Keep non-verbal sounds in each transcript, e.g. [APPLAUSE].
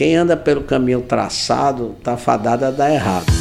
Quem anda pelo caminho traçado tá fadado a dar errado.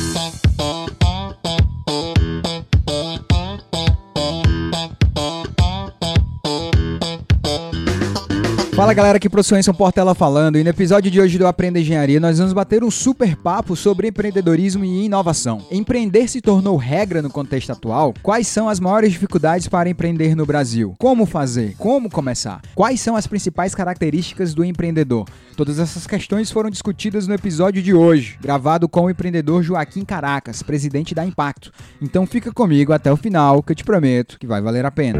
Fala galera, aqui pro São Portela falando e no episódio de hoje do Aprenda Engenharia nós vamos bater um super papo sobre empreendedorismo e inovação. Empreender se tornou regra no contexto atual? Quais são as maiores dificuldades para empreender no Brasil? Como fazer? Como começar? Quais são as principais características do empreendedor? Todas essas questões foram discutidas no episódio de hoje, gravado com o empreendedor Joaquim Caracas, presidente da Impacto. Então fica comigo até o final que eu te prometo que vai valer a pena.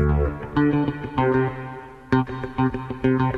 Para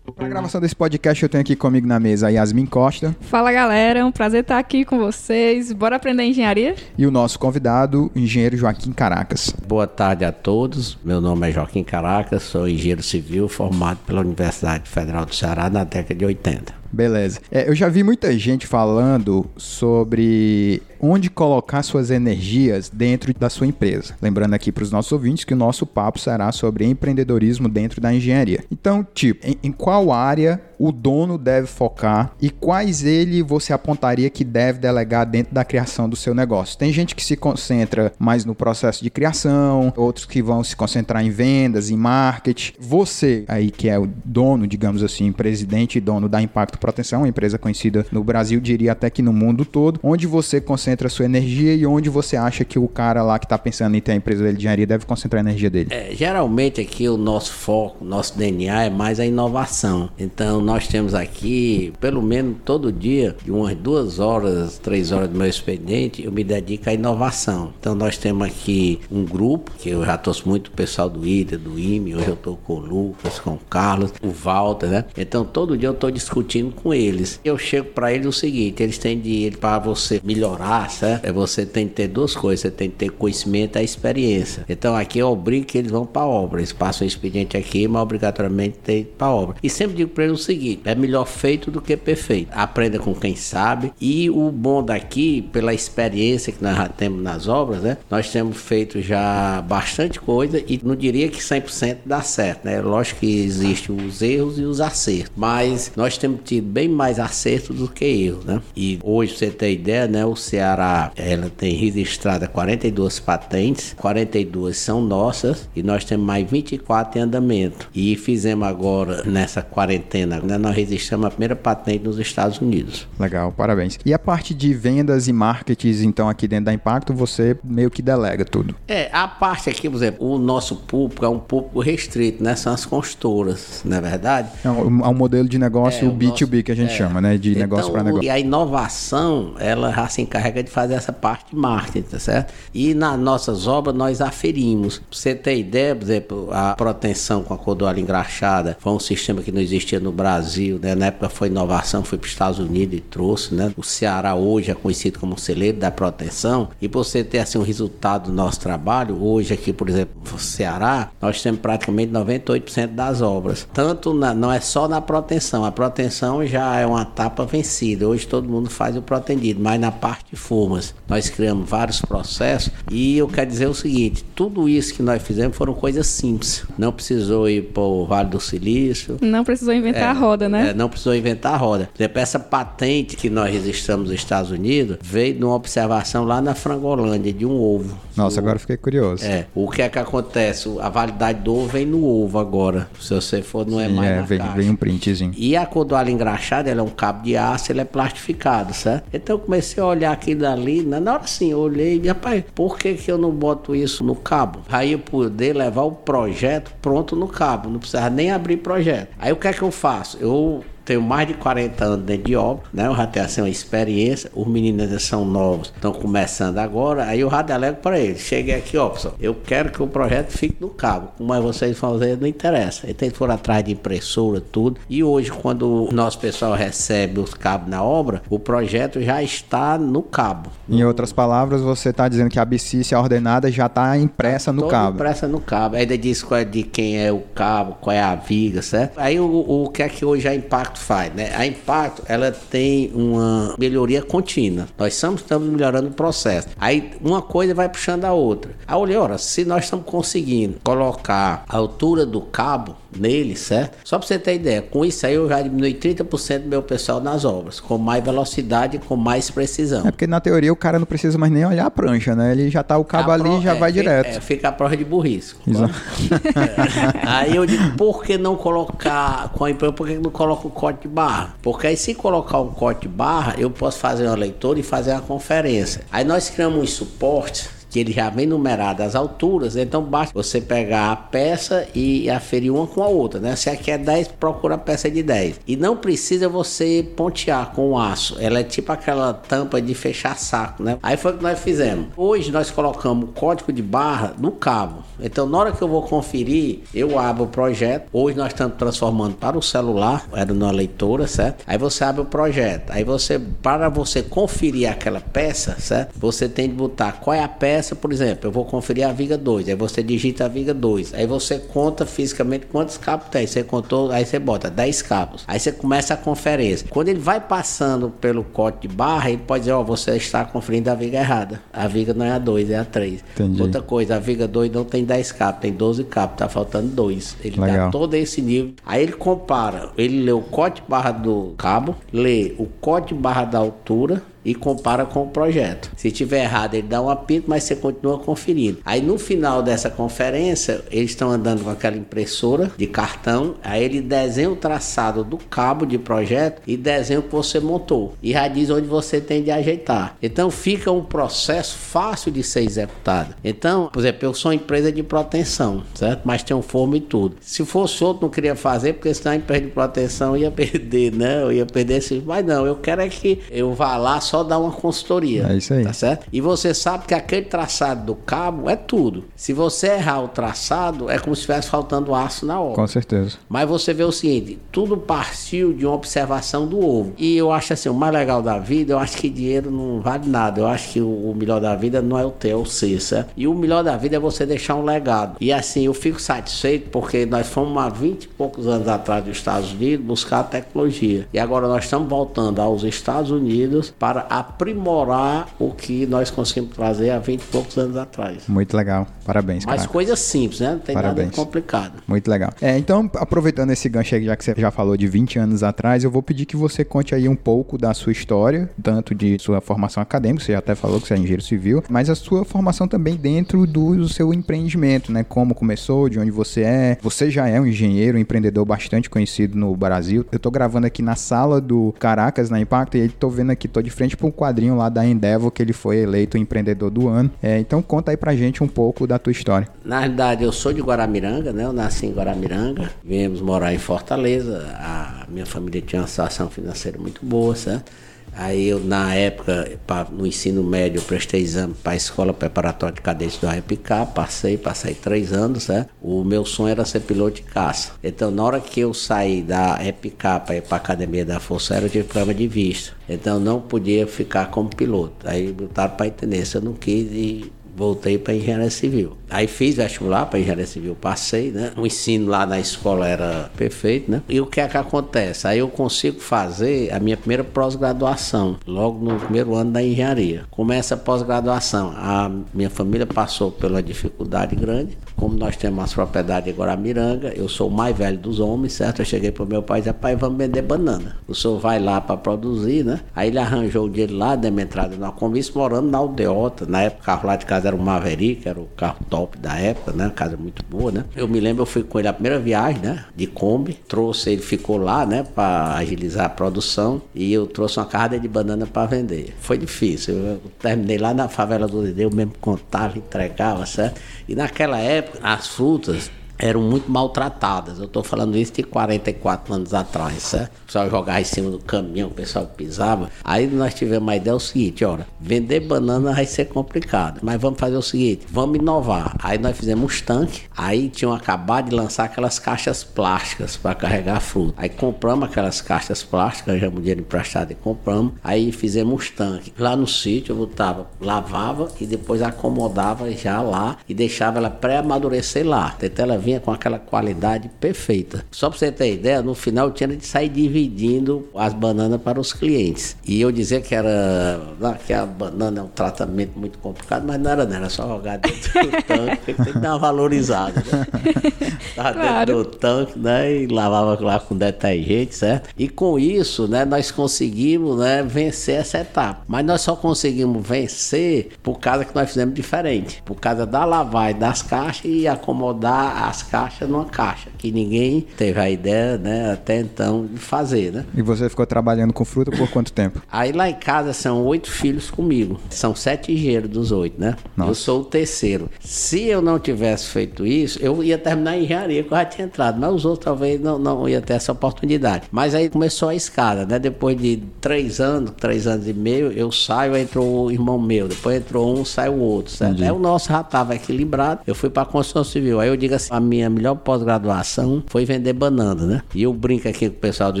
a gravação desse podcast, eu tenho aqui comigo na mesa a Yasmin Costa. Fala galera, é um prazer estar aqui com vocês. Bora aprender engenharia? E o nosso convidado, o engenheiro Joaquim Caracas. Boa tarde a todos. Meu nome é Joaquim Caracas, sou engenheiro civil formado pela Universidade Federal do Ceará na década de 80. Beleza. É, eu já vi muita gente falando sobre onde colocar suas energias dentro da sua empresa. Lembrando aqui para os nossos ouvintes que o nosso papo será sobre empreendedorismo dentro da engenharia. Então, tipo, em, em qual área o dono deve focar e quais ele você apontaria que deve delegar dentro da criação do seu negócio? Tem gente que se concentra mais no processo de criação, outros que vão se concentrar em vendas, em marketing. Você aí que é o dono, digamos assim, presidente e dono da Impacto Proteção, uma empresa conhecida no Brasil, diria até que no mundo todo, onde você concentra sua energia e onde você acha que o cara lá que está pensando em ter a empresa dele de engenharia deve concentrar a energia dele? É, geralmente aqui o nosso foco, nosso DNA é mais a inovação. Então nós temos aqui, pelo menos todo dia, de umas duas horas, três horas do meu expediente, eu me dedico à inovação. Então nós temos aqui um grupo, que eu já trouxe muito o pessoal do IDA, do IME, hoje eu estou com o Lucas, com o Carlos, o Walter, né? Então todo dia eu estou discutindo com eles. Eu chego para eles o seguinte, eles têm de para você melhorar, certo? É você tem que ter duas coisas, você tem que ter conhecimento e experiência. Então aqui eu obrigo que eles vão para a obra, eles passam o expediente aqui, mas obrigatoriamente tem para a obra. E sempre digo para eles o seguinte, é melhor feito do que perfeito. Aprenda com quem sabe. E o bom daqui, pela experiência que nós já temos nas obras, né? Nós temos feito já bastante coisa e não diria que 100% dá certo, né? Lógico que existem os erros e os acertos, mas nós temos tido bem mais acertos do que erros, né? E hoje, você ter ideia, né? O Ceará, ela tem registrado 42 patentes, 42 são nossas e nós temos mais 24 em andamento. E fizemos agora, nessa quarentena, né? Nós registramos a primeira patente nos Estados Unidos. Legal, parabéns. E a parte de vendas e marketing, então, aqui dentro da Impacto, você meio que delega tudo? É, a parte aqui, por exemplo, o nosso público é um público restrito, né? São as consultoras, não é verdade? É um, é um modelo de negócio é, B2B nosso, que a gente é. chama, né? De então, negócio para negócio. E a inovação, ela já se encarrega de fazer essa parte de marketing, tá certo? E nas nossas obras nós aferimos. Pra você ter ideia, por exemplo, a proteção com a cordoalha engraxada foi um sistema que não existia no Brasil, né? Na época foi inovação, foi para os Estados Unidos e trouxe, né? O Ceará hoje é conhecido como celeiro da proteção. E você ter assim um resultado do nosso trabalho, hoje aqui, por exemplo, no Ceará, nós temos praticamente 98% das obras. Tanto na, não é só na proteção, a proteção já é uma etapa vencida. Hoje todo mundo faz o protendido, mas na parte de formas, nós criamos vários processos e eu quero dizer o seguinte, tudo isso que nós fizemos foram coisas simples. Não precisou ir para o Vale do Silício. Não precisou inventar é, roda, né? É, não precisou inventar a roda. Por exemplo, essa patente que nós registramos nos Estados Unidos veio de uma observação lá na Frangolândia, de um ovo. Nossa, o, agora fiquei curioso. É. O que é que acontece? A validade do ovo vem no ovo agora. Se você for, não é Sim, é mais. É, vem, vem, um printzinho. E a cordoalha engraxada, ela é um cabo de aço, ele é plastificado, certo? Então eu comecei a olhar aquilo ali, na hora assim, eu olhei e, rapaz, por que, que eu não boto isso no cabo? Aí eu poder levar o projeto pronto no cabo, não precisava nem abrir projeto. Aí o que é que eu faço? Eu tenho mais de 40 anos dentro de obra, né? Eu já tenho assim uma experiência, os meninos são novos, estão começando agora, aí eu já delego para eles. Cheguei aqui, ó, pessoal, eu quero que o projeto fique no cabo, como é vocês fazer, não interessa. Eles têm que for atrás de impressora, tudo. E hoje, quando o nosso pessoal recebe os cabos na obra, o projeto já está no cabo. Em outras palavras, você está dizendo que a abscícia ordenada já está impressa no cabo. Impressa no cabo. Ainda diz qual é de quem é o cabo, qual é a viga, certo? Aí o, o que é que hoje é impacto Impacto faz, né? A Impacto, ela tem uma melhoria contínua. Nós estamos, estamos melhorando o processo. Aí uma coisa vai puxando a outra. Aí olha, se nós estamos conseguindo colocar a altura do cabo nele, certo? Só para você ter ideia, com isso aí eu já diminui 30% do meu pessoal nas obras, com mais velocidade, com mais precisão. É porque na teoria o cara não precisa mais nem olhar a prancha, né? Ele já tá o cabo A ali e já é, vai fica- direto. É, fica a prova de burrice. [LAUGHS] Aí eu digo, por que não colocar com a empresa, por que não coloca o código de barra? Porque aí se colocar um código de barra, eu posso fazer uma leitura e fazer uma conferência. Aí nós criamos uns suportes que ele já vem numerado as alturas, então basta você pegar a peça e aferir uma com a outra, né? Se aqui é 10, procura a peça de 10. E não precisa você pontear com o aço, ela é tipo aquela tampa de fechar saco, né? Aí foi o que nós fizemos. Hoje nós colocamos o código de barra no cabo. Então na hora que eu vou conferir, eu abro o projeto. Hoje nós estamos transformando para o celular, era numa leitora, certo? Aí você abre o projeto. Aí você, para você conferir aquela peça, certo? Você tem de botar qual é a peça, por exemplo, eu vou conferir a viga 2, aí você digita a viga 2, aí você conta fisicamente quantos cabos tem, você contou, aí você bota 10 cabos, aí você começa a conferência. Quando ele vai passando pelo código de barra, ele pode dizer, ó, você está conferindo a viga errada, a viga não é a 2, é a 3. Entendi. Outra coisa, a viga 2 não tem 10 cabos, tem 12 cabos, tá faltando 2. Ele Legal. dá todo esse nível. Aí ele compara, ele lê o código de barra do cabo, lê o código de barra da altura e compara com o projeto. Se tiver errado, ele dá um apito, mas você continua conferindo. Aí no final dessa conferência, eles estão andando com aquela impressora de cartão, aí ele desenha o traçado do cabo de projeto e desenha o que você montou. E já diz onde você tem de ajeitar. Então fica um processo fácil de ser executado. Então, por exemplo, eu sou empresa de proteção, certo? Mas tem um forno e tudo. Se fosse outro, não queria fazer, porque senão a empresa de proteção ia [LAUGHS] perder, né? Eu ia perder esse. Mas não, eu quero é que eu vá lá só dar uma consultoria. É isso aí. Tá certo? E você sabe que aquele traçado do cabo é tudo. Se você errar o traçado, é como se estivesse faltando aço na obra. Com certeza. Mas você vê o seguinte, tudo partiu de uma observação do ovo. E eu acho assim, o mais legal da vida, eu acho que dinheiro não vale nada. Eu acho que o, melhor da vida não é o ter, é o ser, certo? E o melhor da vida é você deixar um legado. E assim, eu fico satisfeito porque nós fomos há 20 e poucos anos atrás dos Estados Unidos buscar tecnologia. E agora nós estamos voltando aos Estados Unidos para aprimorar o que nós conseguimos trazer há 20 e poucos anos atrás. Muito legal. Parabéns, Mas coisa simples, né? Não tem Parabéns. nada complicado. Muito legal. É, então, aproveitando esse gancho aí, já que você já falou de 20 anos atrás, eu vou pedir que você conte aí um pouco da sua história, tanto de sua formação acadêmica, você já até falou que você é engenheiro civil, mas a sua formação também dentro do seu empreendimento, né? Como começou, de onde você é. Você já é um engenheiro, um empreendedor bastante conhecido no Brasil. Eu tô gravando aqui na sala do Caracas, na Impacto, e aí tô vendo aqui, tô de frente para um quadrinho lá da Endeavor, que ele foi eleito o empreendedor do ano. É, então conta aí pra gente um pouco da tua história. Na realidade, eu sou de Guaramiranga, né? Eu nasci em Guaramiranga, viemos morar em Fortaleza. A minha família tinha uma situação financeira muito boa, certo? Aí eu, na época, pa- no ensino médio, eu prestei exame para a Escola Preparatória de Cadetes do RPK, passei, passei três anos, certo? O meu sonho era ser piloto de caça. Então, na hora que eu saí da RPK para ir para a Academia da Força Aérea, eu tive problema de visto. Então, não podia ficar como piloto. Aí botaram para intendência, eu não quis e voltei para engenharia civil. Aí fiz vestibular para engenharia civil, passei, né? O ensino lá na escola era perfeito, né? E o que é que acontece? Aí eu consigo fazer a minha primeira pós-graduação, logo no primeiro ano da engenharia. Começa a pós-graduação. A minha família passou pela dificuldade grande. Como nós temos as propriedades agora Miranga, eu sou o mais velho dos homens, certo? Eu cheguei pro meu pai e disse, pai, vamos vender banana. O senhor vai lá para produzir, né? Aí ele arranjou o dinheiro lá, deu minha entrada na Convite, morando na Aldeota. Na época, carro lá de casa era o Maverick, era o carro top da época, né? Casa muito boa, né? Eu me lembro, eu fui com ele a primeira viagem, né? De Kombi. Trouxe, ele ficou lá, né? Para agilizar a produção. E eu trouxe uma carga de banana para vender. Foi difícil. Eu terminei lá na favela do Dedê, eu mesmo contava, entregava, certo? E naquela época, as frutas eram muito maltratadas. Eu estou falando isso de 44 anos atrás, certo? O pessoal jogava em cima do caminhão, o pessoal pisava. Aí nós tivemos uma ideia é o seguinte, olha, vender banana vai ser complicado, mas vamos fazer o seguinte, vamos inovar. Aí nós fizemos uns tanques, aí tinham acabado de lançar aquelas caixas plásticas para carregar fruta. Aí compramos aquelas caixas plásticas, arranjamos dinheiro emprestado e compramos. Aí fizemos uns tanques. Lá no sítio eu botava, lavava e depois acomodava já lá e deixava ela pré-amadurecer lá. Até ela vir vinha com aquela qualidade perfeita. Só para você ter ideia, no final eu tinha de sair dividindo as bananas para os clientes. E eu dizia que era que a banana é um tratamento muito complicado, mas não era, não, era só jogar dentro do [LAUGHS] tanque, tem que dar uma valorizada. Né? [LAUGHS] Tava claro. dentro do tanque, né? E lavava lá com detergente, certo? E com isso, né, nós conseguimos né, vencer essa etapa. Mas nós só conseguimos vencer por causa que nós fizemos diferente. Por causa da lavagem das caixas e acomodar as caixas numa caixa. Que ninguém teve a ideia, né, até então, de fazer, né? E você ficou trabalhando com fruta por quanto tempo? Aí lá em casa são oito filhos comigo. São sete engenheiros dos oito, né? Nossa. Eu sou o terceiro. Se eu não tivesse feito isso, eu ia terminar em engenharia, que eu já tinha entrado. Mas os outros talvez não, não ia ter essa oportunidade. Mas aí começou a escada, né? Depois de três anos, três anos e meio, eu saio, entrou o irmão meu. Depois entrou um, sai o outro, certo? Entendi. Aí o nosso já estava equilibrado. Eu fui para a construção civil. Aí eu digo assim, a minha melhor pós-graduação foi vender banana, né? E eu brinco aqui com o pessoal do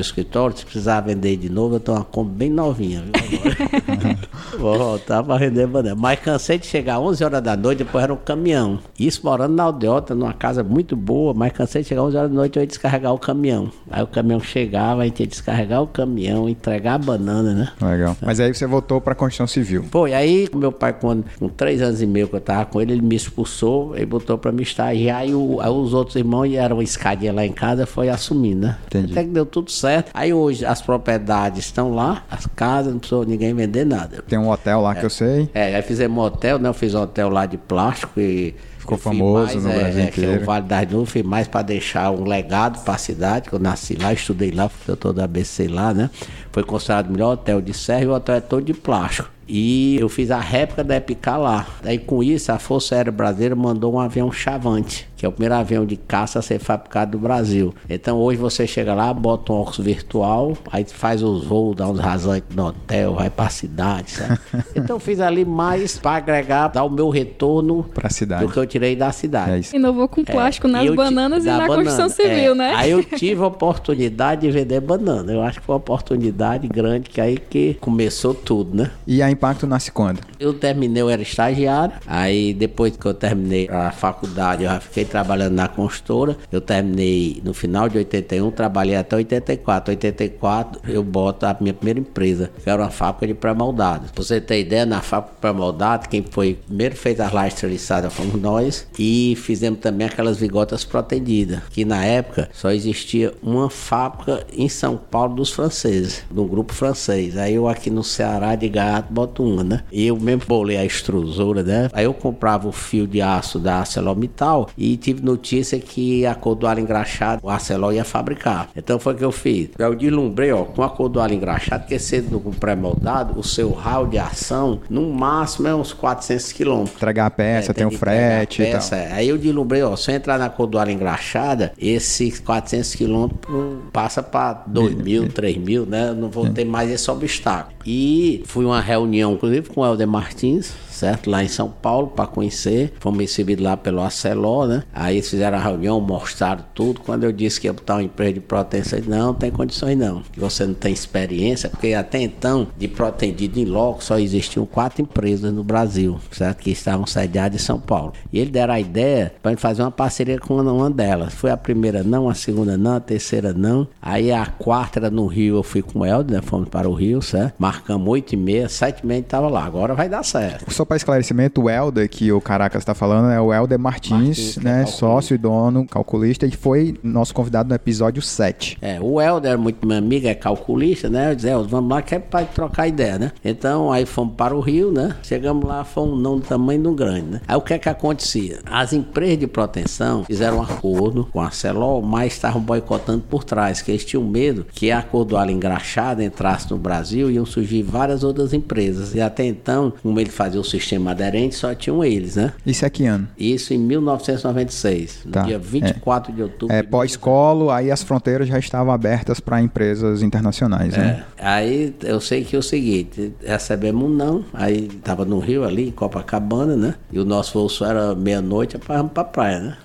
escritório, se precisar vender de novo, eu tô uma compra bem novinha, viu? [LAUGHS] Vou voltar para vender banana. Mas cansei de chegar 11 horas da noite, depois era um caminhão. Isso morando na Aldeota, numa casa muito boa, mas cansei de chegar 11 horas da noite, eu ia descarregar o caminhão. Aí o caminhão chegava, a gente ia descarregar o caminhão, entregar a banana, né? Legal. Mas aí você voltou para a construção civil. Foi, aí meu pai, quando, com três anos e meio que eu tava com ele, ele me expulsou e botou para me estagiar. E o, aí os outros irmãos, e era uma escadinha lá em casa, foi assumindo, né? Entendi. Até que deu tudo certo. Aí hoje as propriedades estão lá, as casas, não precisou ninguém vender nada. Tem um hotel lá é, que eu sei. É, aí fizemos um hotel, né? Eu fiz um hotel lá de plástico e ficou famoso mais, no é, Brasil é, inteiro. Que é o Vale das Nuvens, fiz mais para deixar um legado para a cidade, que eu nasci lá, estudei lá, fui doutor da ABC lá, né? Foi considerado o melhor hotel de serra e o hotel é todo de plástico. E eu fiz a réplica da Epicar lá. Daí com isso, a Força Aérea Brasileira mandou um avião Chavante que é o primeiro avião de caça a ser fabricado no Brasil. Então hoje você chega lá, bota um óculos virtual, aí faz os voos, dá uns rasantes no hotel, vai pra cidade, sabe? [LAUGHS] então fiz ali mais para agregar, dar o meu retorno pra cidade. do que eu tirei da cidade. É isso. Inovou com plástico é, nas bananas e na banana, construção civil, é. né? Aí eu [LAUGHS] tive a oportunidade de vender banana. Eu acho que foi uma oportunidade grande que aí que começou tudo, né? E a Impacto nasce quando? Eu terminei, eu era estagiário, aí depois que eu terminei a faculdade, eu já fiquei trabalhando na construtora. Eu terminei no final de 81, trabalhei até 84. 84 eu boto a minha primeira empresa, que era uma fábrica de pré-moldados. Pra você ter ideia, na fábrica de pré-moldados, quem foi primeiro fez as lajes treliçadas fomos nós e fizemos também aquelas vigotas protendidas, que na época só existia uma fábrica em São Paulo dos franceses, de um grupo francês. Aí eu aqui no Ceará de gato boto uma, né? E eu mesmo bolei a extrusora, né? Aí eu comprava o fio de aço da ArcelorMittal e tive notícia que a cordoalha engraxada o Arcelor ia fabricar. Então foi o que eu fiz. Eu deslumbrei, ó, com a cordoalha engraxada, que sendo com pré-moldado, o seu raio de ação, no máximo é uns 400 quilômetros. Entregar a peça, é, tem, tem o frete peça, e tal. É. Aí eu deslumbrei, ó, se eu entrar na cordoalha engraxada, esses 400 quilômetros passa para 2 mil, 3 mil, né? não vou ter mais esse obstáculo. E fui uma reunião, inclusive, com o Helder Martins, certo? Lá em São Paulo para conhecer. Fomos recebidos lá pelo Aceló, né? Aí eles fizeram a reunião, mostraram tudo. Quando eu disse que ia botar uma empresa de proteção, disse, não, não tem condições não. Você não tem experiência, porque até então, de protendido em loco, só existiam quatro empresas no Brasil, certo? Que estavam sediadas em São Paulo. E eles deram a ideia para fazer uma parceria com uma delas. Foi a primeira não, a segunda não, a terceira não. Aí a quarta era no Rio, eu fui com o Helder, né? Fomos para o Rio, certo? Marcamos oito e meia, sete e meia estava lá. Agora vai dar certo. Só para esclarecimento, o Helder que o Caracas está falando é o Helder Martins, Martins né? É sócio e dono, calculista, e foi nosso convidado no episódio 7. É, o Helder é muito meu amigo, é calculista, né? Eu disse, vamos lá que é para trocar ideia, né? Então aí fomos para o Rio, né? Chegamos lá, fomos não do tamanho do grande, né? Aí o que é que acontecia? As empresas de proteção fizeram um acordo com a Celol, mas estavam boicotando por trás, que eles tinham medo que a cordoalha engraxada entrasse no Brasil e iam surgir várias outras empresas. E até então, como ele fazia o sistema aderente, só tinham eles, né? Isso é que ano? Isso em 1996, tá. no dia 24 é. de outubro. É, pós-colo, aí as fronteiras já estavam abertas para empresas internacionais, é. né? Aí eu sei que é o seguinte, recebemos um não, aí tava no Rio ali, em Copacabana, né? E o nosso voo só era meia-noite para pra praia, né?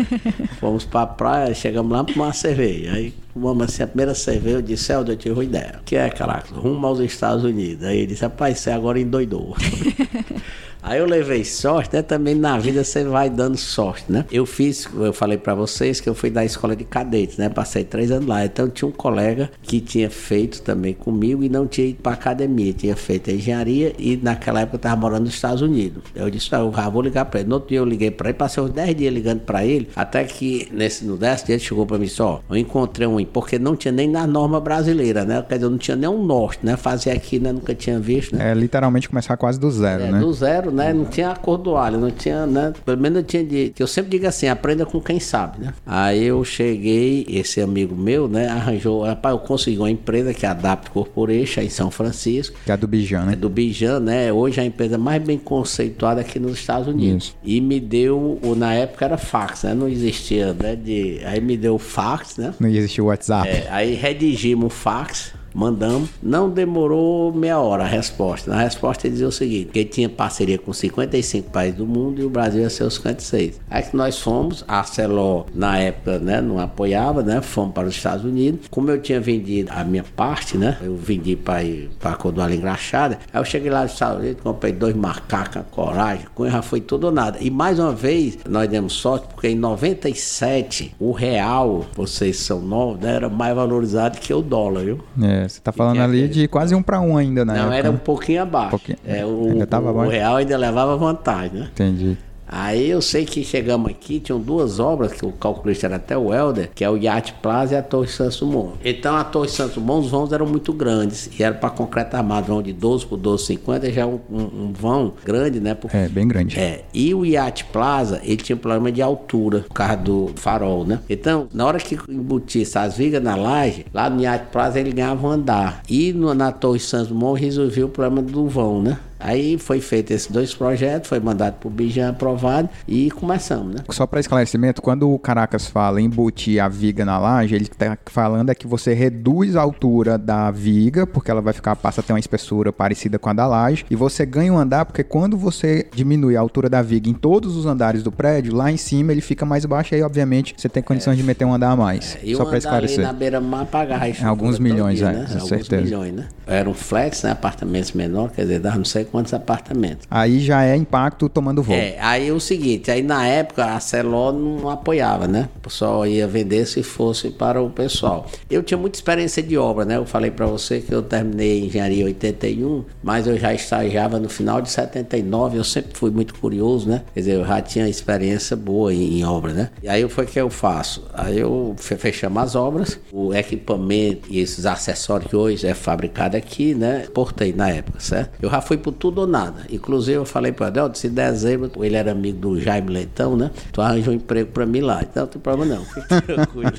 [LAUGHS] Fomos pra praia, chegamos lá para uma cerveja. Aí fumamos assim, a primeira cerveja, eu disse, Helder, eu tive uma ideia. Que é, caraca, rumo aos Estados Unidos. Aí ele disse, rapaz, você agora endoidou. [LAUGHS] Aí eu levei sorte, né? Também na vida você vai dando sorte, né? Eu fiz, eu falei para vocês que eu fui da escola de cadetes, né? Passei três anos lá. Então tinha um colega que tinha feito também comigo e não tinha ido para academia, tinha feito engenharia e naquela época eu tava morando nos Estados Unidos. Eu disse, ah, eu vou ligar para ele. No outro dia eu liguei para ele, passei uns 10 dias ligando para ele, até que nesse, no décimo dia ele chegou para mim só, eu encontrei um, porque não tinha nem na norma brasileira, né? Quer dizer, não tinha nem um norte, né? Fazer aqui, né? Nunca tinha visto, né? É literalmente começar quase do zero, É, né? do zero, né? Não tinha acordoalho, não tinha, né? Pelo menos eu tinha de. Eu sempre digo assim, aprenda com quem sabe, né? Aí eu cheguei, esse amigo meu, né? Arranjou, rapaz, eu consegui uma empresa que é a Adapt Corporation em São Francisco. Que é a do Bijan, É né? do Bijan, né? Hoje é a empresa mais bem conceituada aqui nos Estados Unidos. Isso. E me deu, na época era fax, né? Não existia, né? De, aí me deu o fax, né? Não existia o WhatsApp. É, aí redigimos o fax, mandamos. Não demorou meia hora a resposta. Na resposta ele dizia o seguinte: que ele tinha parceria com 55 países do mundo e o Brasil ia ser os 56. Aí que nós fomos, a Celó na época né, não apoiava, né? Fomos para os Estados Unidos. Como eu tinha vendido a minha parte, né? Eu vendi para a Cordoalha Engraxada. Aí eu cheguei lá nos Estados Unidos, comprei dois macacas, coragem, com já foi tudo ou nada. E mais uma vez, nós demos sorte, porque em 97, o real, vocês são novos, né, era mais valorizado que o dólar, viu? É, você tá falando ali de quase um para um ainda, né? Não, era um pouquinho abaixo. Pouquinho. É, o, Ainda o abaixo? real ainda levava vantagem, né? Entendi. Aí eu sei que chegamos aqui, tinham duas obras, que o calculista era até o Helder, que é o Yacht Plaza e a Torre Santos Dumont. Então a Torre Santos Dumont, os vãos eram muito grandes, e era para concreto armado, vão de 12 por 12, 50, já é um, um, um vão grande, né? Por- É, bem grande. é, e o Yacht Plaza, ele tinha problema de altura, por causa do farol, né? Então, na hora que embutisse as vigas na laje, lá no Yacht Plaza ele ganhava um andar. E no- na Torre Santos Dumont resolveu o problema do vão, né? Aí foi feito esses dois projetos, foi mandado pro Bijan aprovado e começamos, né? Só para esclarecimento, quando o Caracas fala em embutir a viga na laje, ele tá falando é que você reduz a altura da viga, porque ela vai ficar, passa a ter uma espessura parecida com a da laje, e você ganha um andar, porque quando você diminui a altura da viga em todos os andares do prédio, lá em cima ele fica mais baixo, e aí obviamente você tem condições de meter um andar a mais. E Só um para andar ali esclarecer. na beira-mar isso Alguns milhões, dia, é, né? Alguns certeza. milhões, né? Era um flex, né? Apartamentos menores, quer dizer, dava não sei quantos apartamentos. Aí já é impacto tomando voo. É, aí é o seguinte, aí na época a Celó não apoiava, né? O pessoal ia vender se fosse para o pessoal. Eu tinha muita experiência de obra, né? Eu falei para você que eu terminei engenharia em 81, mas eu já estagiava no final de 79, eu sempre fui muito curioso, né? Quer dizer, eu já tinha experiência boa em, em obra, né? E aí foi que eu faço? Aí eu fe- fechamos as obras, o equipamento e esses acessórios que hoje é fabricado aqui, né? Portei na época, certo? Eu já fui por tudo ou nada. Inclusive eu falei para Adelto, se dezembro, ele era amigo do Jaime Leitão, né? Tu arranja um emprego para mim lá. Então não tem problema não, fique [LAUGHS] tranquilo.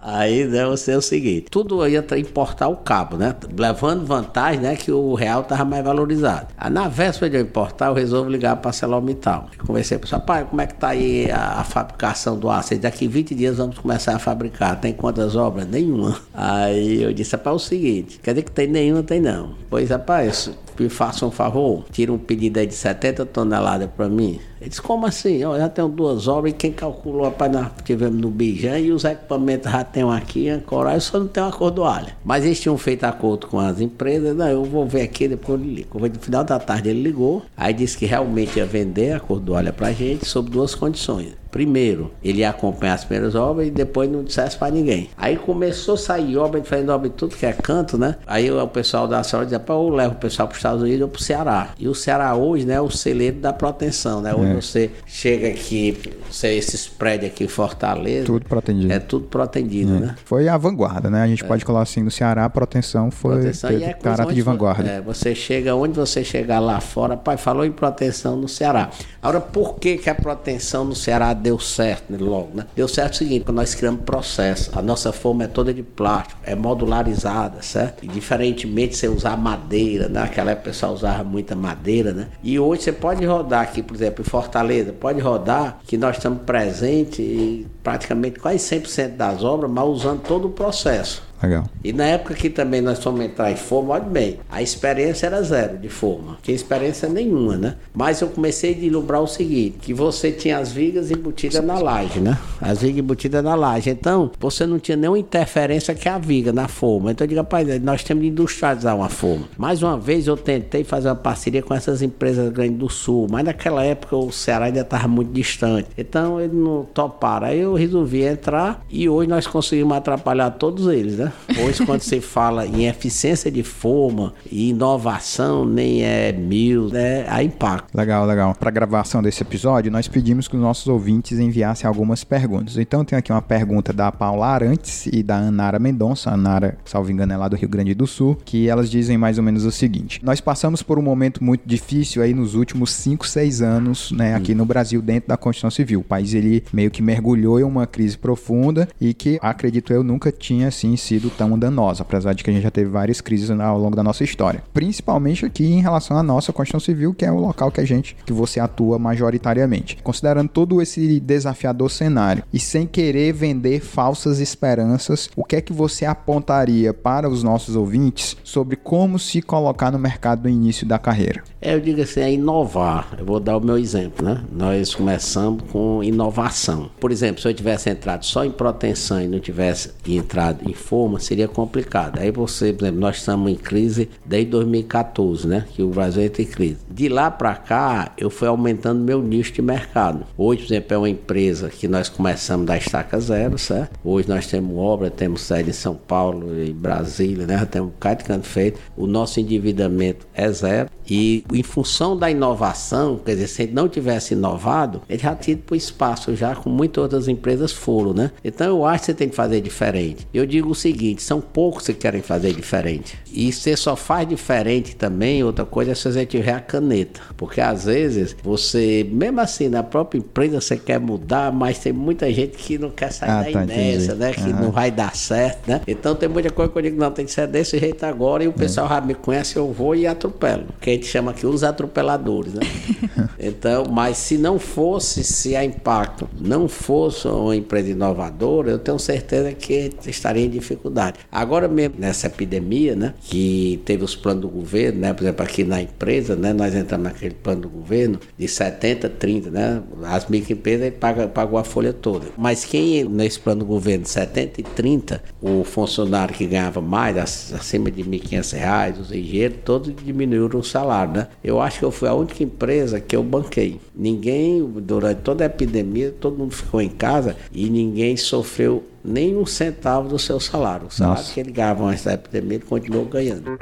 Aí, né, você é o seguinte, tudo ia tra- importar o cabo, né? Levando vantagem, né, que o real tava mais valorizado. Aí, na véspera de eu importar, eu resolvo ligar para Celomital. Conversei com o rapaz, como é que tá aí a, a fabricação do aço? Daqui 20 dias vamos começar a fabricar. Tem quantas obras? Nenhuma. Aí eu disse, rapaz, é o seguinte, quer dizer que tem nenhuma? Tem não. Pois, rapaz, me faça um favor, tira um pedido aí de 70 toneladas para mim. Ele disse, como assim? Eu já tenho duas obras e quem calculou, rapaz, nós tivemos no Bijan e os equipamentos já tem aqui, em Coral, só não tem uma cordoalha. Mas eles tinham feito acordo com as empresas, não, eu vou ver aqui, depois ele liga. No final da tarde ele ligou, aí disse que realmente ia vender a cordoalha pra gente sob duas condições. Primeiro, ele ia acompanhar as primeiras obras e depois não dissesse pra ninguém. Aí começou a sair obra, fazendo obra de tudo que é canto, né? Aí o pessoal da senhora dizia, pô, eu levo o pessoal para os Estados Unidos ou pro Ceará. E o Ceará hoje, né, é o celeiro da proteção, né? Hoje você chega aqui, você, esses prédios aqui em Fortaleza. Tudo protegido. É tudo protegido, né? Foi a vanguarda, né? A gente pode colocar assim, no Ceará a proteção foi Proteção e é caráter de vanguarda. É, você chega onde você chegar lá fora, pai, falou em proteção no Ceará. Agora, por que, que a proteção no Ceará deu certo né, logo, né? Deu certo o seguinte, quando nós criamos processo, a nossa forma é toda de plástico, é modularizada, certo? E diferentemente você usar madeira, né? Naquela época o pessoal usava muita madeira, né? E hoje você pode rodar aqui, por exemplo, em Fortaleza, pode rodar que nós estamos presentes em praticamente quase 100% das obras, mas usando todo o processo. Legal. E na época que também nós fomos entrar em forma, olha bem, a experiência era zero de forma. Tinha experiência nenhuma, né? Mas eu comecei a deslumbrar o seguinte, que você tinha as vigas embutidas na laje, né? As vigas embutidas na laje. Então, você não tinha nenhuma interferência que a viga na forma. Então eu digo, rapaz, nós temos de industrializar uma forma. Mais uma vez eu tentei fazer uma parceria com essas empresas grandes do sul, mas naquela época o Ceará ainda estava muito distante. Então eles não toparam. Aí eu resolvi entrar e hoje nós conseguimos atrapalhar todos eles, né? Hoje, quando se fala em eficiência de forma e inovação, nem é mil, né? A impacto. Legal, legal. Para gravação desse episódio, nós pedimos que os nossos ouvintes enviassem algumas perguntas. Então, tem aqui uma pergunta da Paula Arantes e da Anara Mendonça. Anara, salvo engano, é lá do Rio Grande do Sul, que elas dizem mais ou menos o seguinte: Nós passamos por um momento muito difícil aí nos últimos 5, 6 anos, né, aqui no Brasil, dentro da Constituição Civil. O país ele meio que mergulhou em uma crise profunda e que, acredito eu, nunca tinha assim sido tão danosa, apesar de que a gente já teve várias crises ao longo da nossa história. Principalmente aqui em relação à nossa Constituição Civil, que é o local que a gente, que você atua majoritariamente. Considerando todo esse desafiador cenário e sem querer vender falsas esperanças, o que é que você apontaria para os nossos ouvintes sobre como se colocar no mercado no início da carreira? É, eu digo assim, é inovar. Eu vou dar o meu exemplo, né? Nós começamos com inovação. Por exemplo, se eu tivesse entrado só em proteção e não tivesse entrado em seria complicado. Aí você, por exemplo, nós estamos em crise desde 2014, né? Que o Brasil entra em crise. De lá para cá, eu fui aumentando meu nicho de mercado. Hoje, por exemplo, é uma empresa que nós começamos da estaca zero, certo? Hoje nós temos obra, temos sede em São Paulo e Brasília, né? Temos um de canto feito. O nosso endividamento é zero. E em função da inovação, quer dizer, se ele não tivesse inovado, ele já tinha ido para o espaço, já como muitas outras empresas foram, né? Então eu acho que você tem que fazer diferente. Eu digo o seguinte: são poucos que querem fazer diferente. E você só faz diferente também, outra coisa é se você tiver a caneta. Porque às vezes você, mesmo assim, na própria empresa você quer mudar, mas tem muita gente que não quer sair Ah, da tá, inércia, né? Que Aham. não vai dar certo, né? Então tem muita coisa que eu digo, não, tem que ser desse jeito agora e o pessoal já me conhece, eu vou e atropelo. Que a gente chama aqui os atropeladores, né? [LAUGHS] então, mas se não fosse, se a Impacto não fosse uma empresa inovadora, eu tenho certeza que estaria em dificuldade. Agora mesmo, nessa epidemia, né? Que teve os planos do governo, né? Por exemplo, aqui na empresa, né? Nós entramos naquele plano do governo de 70, 30, né? As microempresas pagam, pagou a folha toda. Mas quem nesse plano do governo de 70 e 30, o funcionário que ganhava mais, ac- acima de 1.500 reais, os engenheiros, todos diminuíram o salário, né? Eu acho que eu fui a única empresa que eu banquei. Ninguém, durante toda a epidemia, todo mundo ficou em casa e ninguém sofreu nem um centavo do seu salário. O salário Nossa. que ele ganhava antes da epidemia, ele continuou ganhando.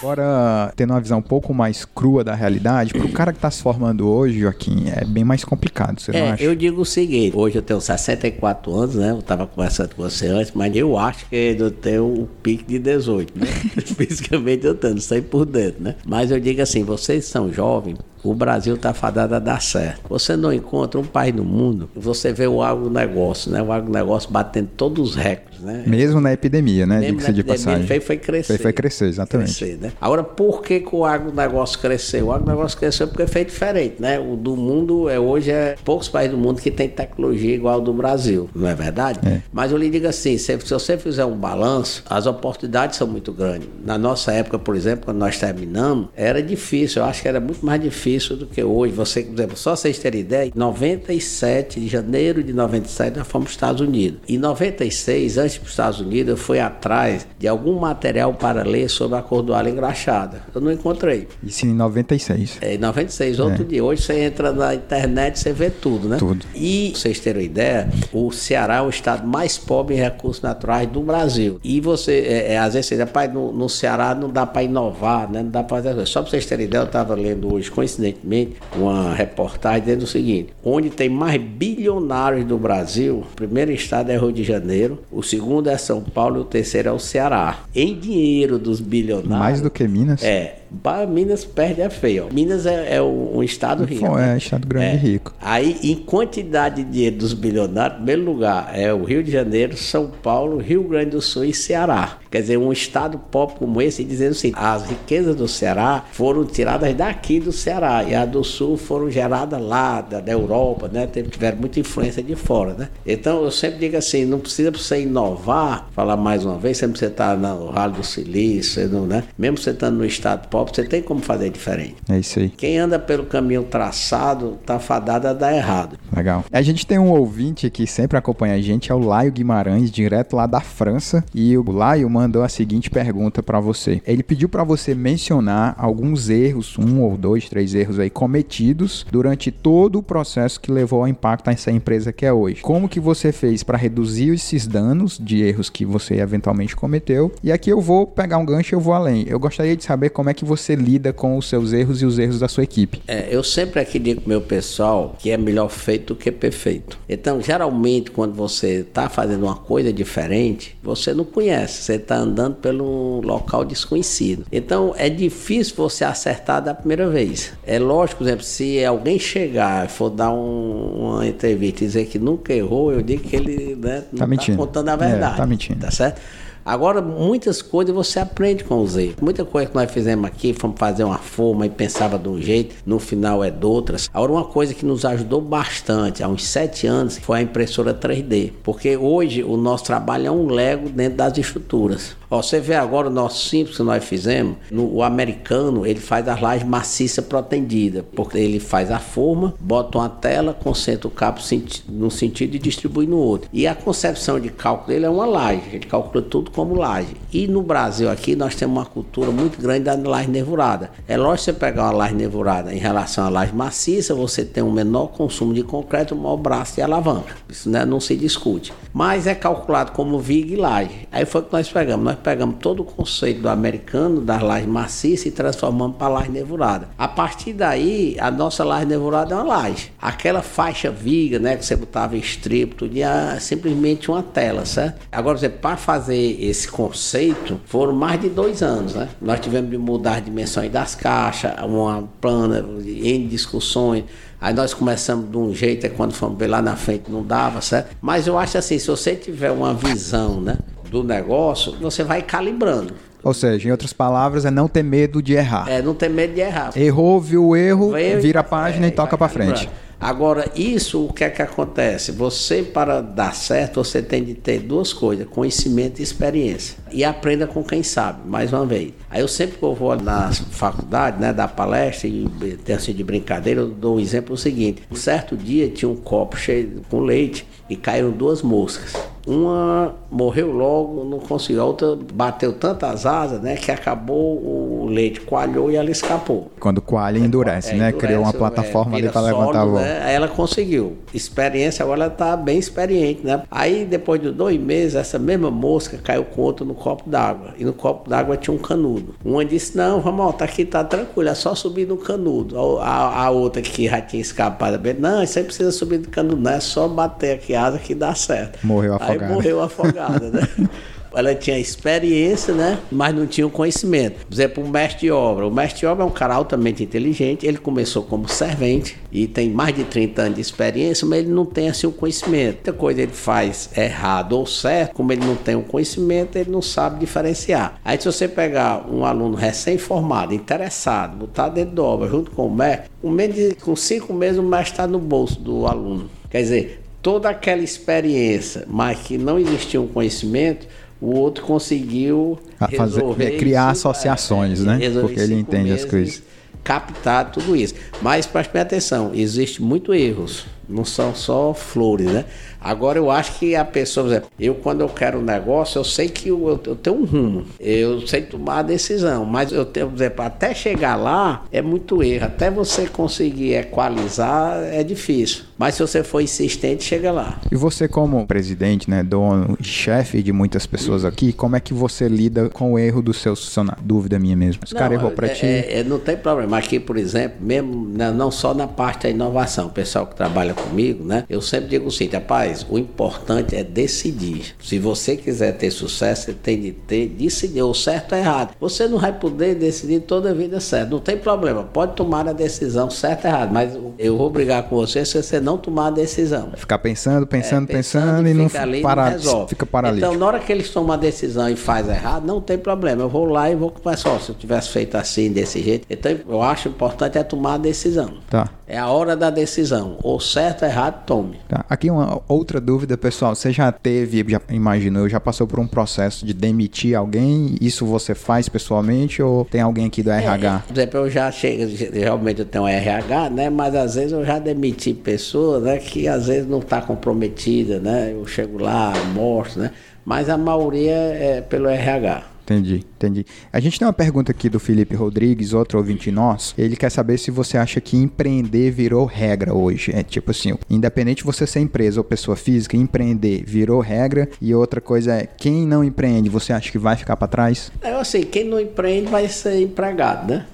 Agora, tendo uma visão um pouco mais crua da realidade, pro cara que tá se formando hoje, Joaquim, é bem mais complicado, você não É, acha? eu digo o seguinte, hoje eu tenho 64 anos, né? Eu tava conversando com você antes, mas eu acho que eu tenho o pique de 18, né? [LAUGHS] Fisicamente eu tenho, não sei por dentro, né? Mas eu digo assim, vocês são jovens, o Brasil tá fadado a dar certo. Você não encontra um país no mundo, você vê o agronegócio, né? O agronegócio batendo todos os recordes, né? Mesmo na epidemia, né? Mesmo na de passagem. ele Foi, crescer. Foi, foi crescer, exatamente. Crescer, né? Agora, por que, que o agronegócio cresceu? O agronegócio cresceu porque foi diferente, né? O do mundo, é, hoje, é poucos países do mundo que tem tecnologia igual ao do Brasil, não é verdade? É. Mas eu lhe digo assim, se, se você fizer um balanço, as oportunidades são muito grandes. Na nossa época, por exemplo, quando nós terminamos, era difícil, eu acho que era muito mais difícil do que hoje. Você, por exemplo, só vocês terem ideia, em 97, de janeiro de 97, nós fomos para os Estados Unidos. Em 96, antes de ir para os Estados Unidos, eu fui atrás de algum material para ler sobre a cordoalha engraxada. Eu não encontrei. Isso em 96. É, em 96, outro dia. Hoje você entra na internet você vê tudo, né? Tudo. E, pra vocês terem uma ideia, o Ceará é o estado mais pobre em recursos naturais do Brasil. E você, é, é, às vezes você diz, rapaz, no, no Ceará não dá para inovar, né? Não dá para fazer. Só para vocês terem ideia, eu estava lendo hoje, coincidentemente, uma reportagem dizendo o seguinte: onde tem mais bilionários do Brasil, o primeiro estado é Rio de Janeiro, o segundo é São Paulo e o terceiro é o Ceará. Em dinheiro dos bilionários. Mais do que Minas. É, Minas perde é feio. Minas é, é um estado rico. É, né? estado grande e rico. Aí, em quantidade de dinheiro dos bilionários, primeiro lugar é o Rio de Janeiro, São Paulo, Rio Grande do Sul e Ceará. Quer dizer, um estado pobre como esse, dizendo assim, as riquezas do Ceará foram tiradas daqui do Ceará e a do Sul foram geradas lá, da, da Europa, né? Tiveram muita influência de fora, né? Então, eu sempre digo assim, não precisa você inovar, falar mais uma vez, sempre você está no Vale do Silício, não, né? Mesmo você estando no estado pobre, você tem como fazer diferente. É isso aí. Quem anda pelo caminho traçado, tá fadado a dar errado. Legal. A gente tem um ouvinte que sempre acompanha a gente, é o Laio Guimarães, direto lá da França, e o Laio mandou a seguinte pergunta para você. Ele pediu para você mencionar alguns erros, um ou dois, três erros aí cometidos durante todo o processo que levou ao impacto nessa empresa que é hoje. Como que você fez para reduzir esses danos de erros que você eventualmente cometeu? E aqui eu vou pegar um gancho e eu vou além. Eu gostaria de saber como é que você lida com os seus erros e os erros da sua equipe. É, eu sempre aqui digo pro meu pessoal que é melhor feito do que perfeito. Então, geralmente, quando você está fazendo uma coisa diferente, você não conhece, você está andando pelo local desconhecido. Então, é difícil você acertar da primeira vez. É lógico, por exemplo, se alguém chegar e for dar um, uma entrevista e dizer que nunca errou, eu digo que ele né, não está tá contando a verdade. É, tá mentindo. Tá certo? Agora, muitas coisas você aprende com os erros. Muita coisa que nós fizemos aqui, fomos fazer uma forma e pensava de um jeito, no final é de outras. Agora, uma coisa que nos ajudou bastante há uns sete anos foi a impressora 3D. Porque hoje o nosso trabalho é um Lego dentro das estruturas. Ó, você vê agora o nosso simples que nós fizemos, no, o americano ele faz as lajes maciça protendida, porque ele faz a forma, bota uma tela, concentra o cabo num sentido e distribui no outro. E a concepção de cálculo dele é uma laje, ele calcula tudo como laje. E no Brasil aqui nós temos uma cultura muito grande da laje nervurada. É lógico você pegar uma laje nervurada em relação à laje maciça, você tem um menor consumo de concreto, um maior braço de alavanca. Isso né, não se discute. Mas é calculado como viga e laje. Aí foi que nós pegamos. Nós pegamos todo o conceito do americano, das lajes maciças, e transformamos para laje nervurada. A partir daí, a nossa laje nervurada é uma laje. Aquela faixa viga, né, que você botava estripo, tudo, é simplesmente uma tela, certo? Agora, para fazer esse conceito, foram mais de dois anos, né? Nós tivemos de mudar as dimensões das caixas, uma plana, em discussões. Aí nós começamos de um jeito, é quando fomos ver lá na frente não dava, certo? Mas eu acho assim, se você tiver uma visão, né? Do negócio, você vai calibrando. Ou seja, em outras palavras, é não ter medo de errar. É não ter medo de errar. Errou, viu o erro, vira a página é, e toca para frente. Agora, isso o que é que acontece? Você, para dar certo, você tem de ter duas coisas: conhecimento e experiência. E aprenda com quem sabe, mais uma vez. Aí eu sempre que eu vou na faculdade, né, dar palestra e tem assim de brincadeira, eu dou um exemplo seguinte. Um certo dia tinha um copo cheio com leite e caíram duas moscas. Uma morreu logo, não conseguiu. A outra bateu tantas asas, né, que acabou o leite, coalhou e ela escapou. Quando coalha endurece, é, né? Endurece, Criou uma plataforma é, ali para levantar a voz. Né? Aí ela conseguiu. Experiência, agora ela está bem experiente, né? Aí depois de dois meses, essa mesma mosca caiu com outra no copo d'água. E no copo d'água tinha um canudo. Uma disse: Não, vamos, tá aqui, tá tranquilo, é só subir no canudo. A, a, a outra que já tinha escapado, não, isso aí precisa subir no canudo, não é só bater aqui a asa que dá certo. Morreu afogada. Aí morreu afogada, né? [LAUGHS] ela tinha experiência, né? Mas não tinha o conhecimento. Por exemplo, o mestre de obra. O mestre de obra é um cara altamente inteligente. Ele começou como servente e tem mais de 30 anos de experiência, mas ele não tem assim o conhecimento. Muita coisa ele faz errado ou certo, como ele não tem o conhecimento, ele não sabe diferenciar. Aí se você pegar um aluno recém-formado, interessado, botar dentro da obra junto com o mestre, com cinco meses o mestre está no bolso do aluno. Quer dizer, toda aquela experiência, mas que não existia um conhecimento, o outro conseguiu fazer, criar isso, associações, é, né? Porque ele entende as coisas. Captar tudo isso. Mas preste atenção, existe muito erros, não são só flores, né? Agora eu acho que a pessoa, por exemplo, eu quando eu quero um negócio, eu sei que eu, eu tenho um rumo, eu sei tomar a decisão, mas eu tenho, por exemplo, até chegar lá é muito erro, até você conseguir equalizar é difícil. Mas se você for insistente, chega lá. E você como presidente, né, dono e chefe de muitas pessoas aqui, como é que você lida com o erro dos seus funcionários? Dúvida minha mesmo. Esse não, cara errou para é, ti? É, é, não tem problema. Aqui, por exemplo, mesmo não só na parte da inovação, o pessoal que trabalha comigo, né? Eu sempre digo o seguinte, rapaz, o importante é decidir. Se você quiser ter sucesso, você tem de ter, decidir o certo ou errado. Você não vai poder decidir toda a vida certo. Não tem problema, pode tomar a decisão certa ou errada, mas eu vou brigar com você se você não tomar a decisão. Ficar pensando, pensando, é, pensando, pensando, e não, ali, para, não resolve. fica paralítico. Então, na hora que eles tomam a decisão e faz errado, não tem problema. Eu vou lá e vou conversar. Se eu tivesse feito assim, desse jeito. Então, eu acho importante é tomar a decisão. Tá. É a hora da decisão. Ou certo ou errado, tome. Tá. Aqui uma outra dúvida, pessoal. Você já teve, já imaginou, já passou por um processo de demitir alguém? Isso você faz pessoalmente ou tem alguém aqui do RH? É, por exemplo, eu já chego, realmente eu tenho um RH, né? Mas às vezes eu já demiti pessoas, né? Que às vezes não está comprometida, né? Eu chego lá, mostro, né? Mas a maioria é pelo RH. Entendi, entendi. A gente tem uma pergunta aqui do Felipe Rodrigues, outro ouvinte nosso. Ele quer saber se você acha que empreender virou regra hoje. É tipo assim, independente de você ser empresa ou pessoa física, empreender virou regra. E outra coisa é, quem não empreende, você acha que vai ficar para trás? É assim, quem não empreende vai ser empregado, né?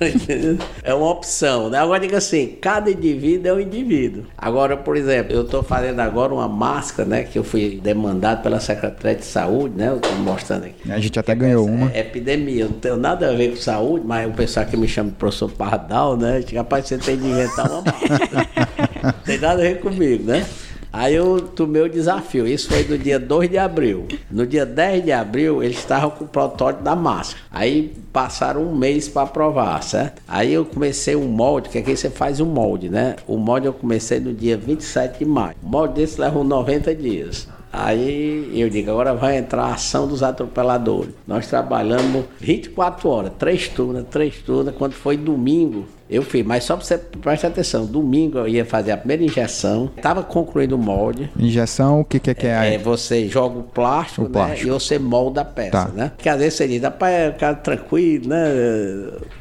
[LAUGHS] é uma opção, né? Agora diga assim, cada indivíduo é um indivíduo. Agora, por exemplo, eu estou fazendo agora uma máscara, né? Que eu fui demandado pela Secretaria de Saúde, né? Eu estou mostrando aqui. A gente até ganhou uma. É epidemia, eu não tenho nada a ver com saúde, mas o pessoal que me chama de professor Pardal, né? Rapaz, você tem de inventar uma máscara. [LAUGHS] não tem nada a ver comigo, né? Aí eu tomei o desafio. Isso foi no dia 2 de abril. No dia 10 de abril, eles estavam com o protótipo da máscara. Aí passaram um mês para aprovar, certo? Aí eu comecei um molde, que aqui você faz um molde, né? O molde eu comecei no dia 27 de maio. O molde desse leva 90 dias. Aí eu digo, agora vai entrar a ação dos atropeladores. Nós trabalhamos 24 horas, três turmas, três turmas. Quando foi domingo, eu fiz, mas só para você prestar atenção, domingo eu ia fazer a primeira injeção, estava concluindo o molde. Injeção, o que, que, que é? É, você joga o plástico, o né, plástico. e você molda a peça, tá. né? Porque às vezes você diz, rapaz, é cara tranquilo, né?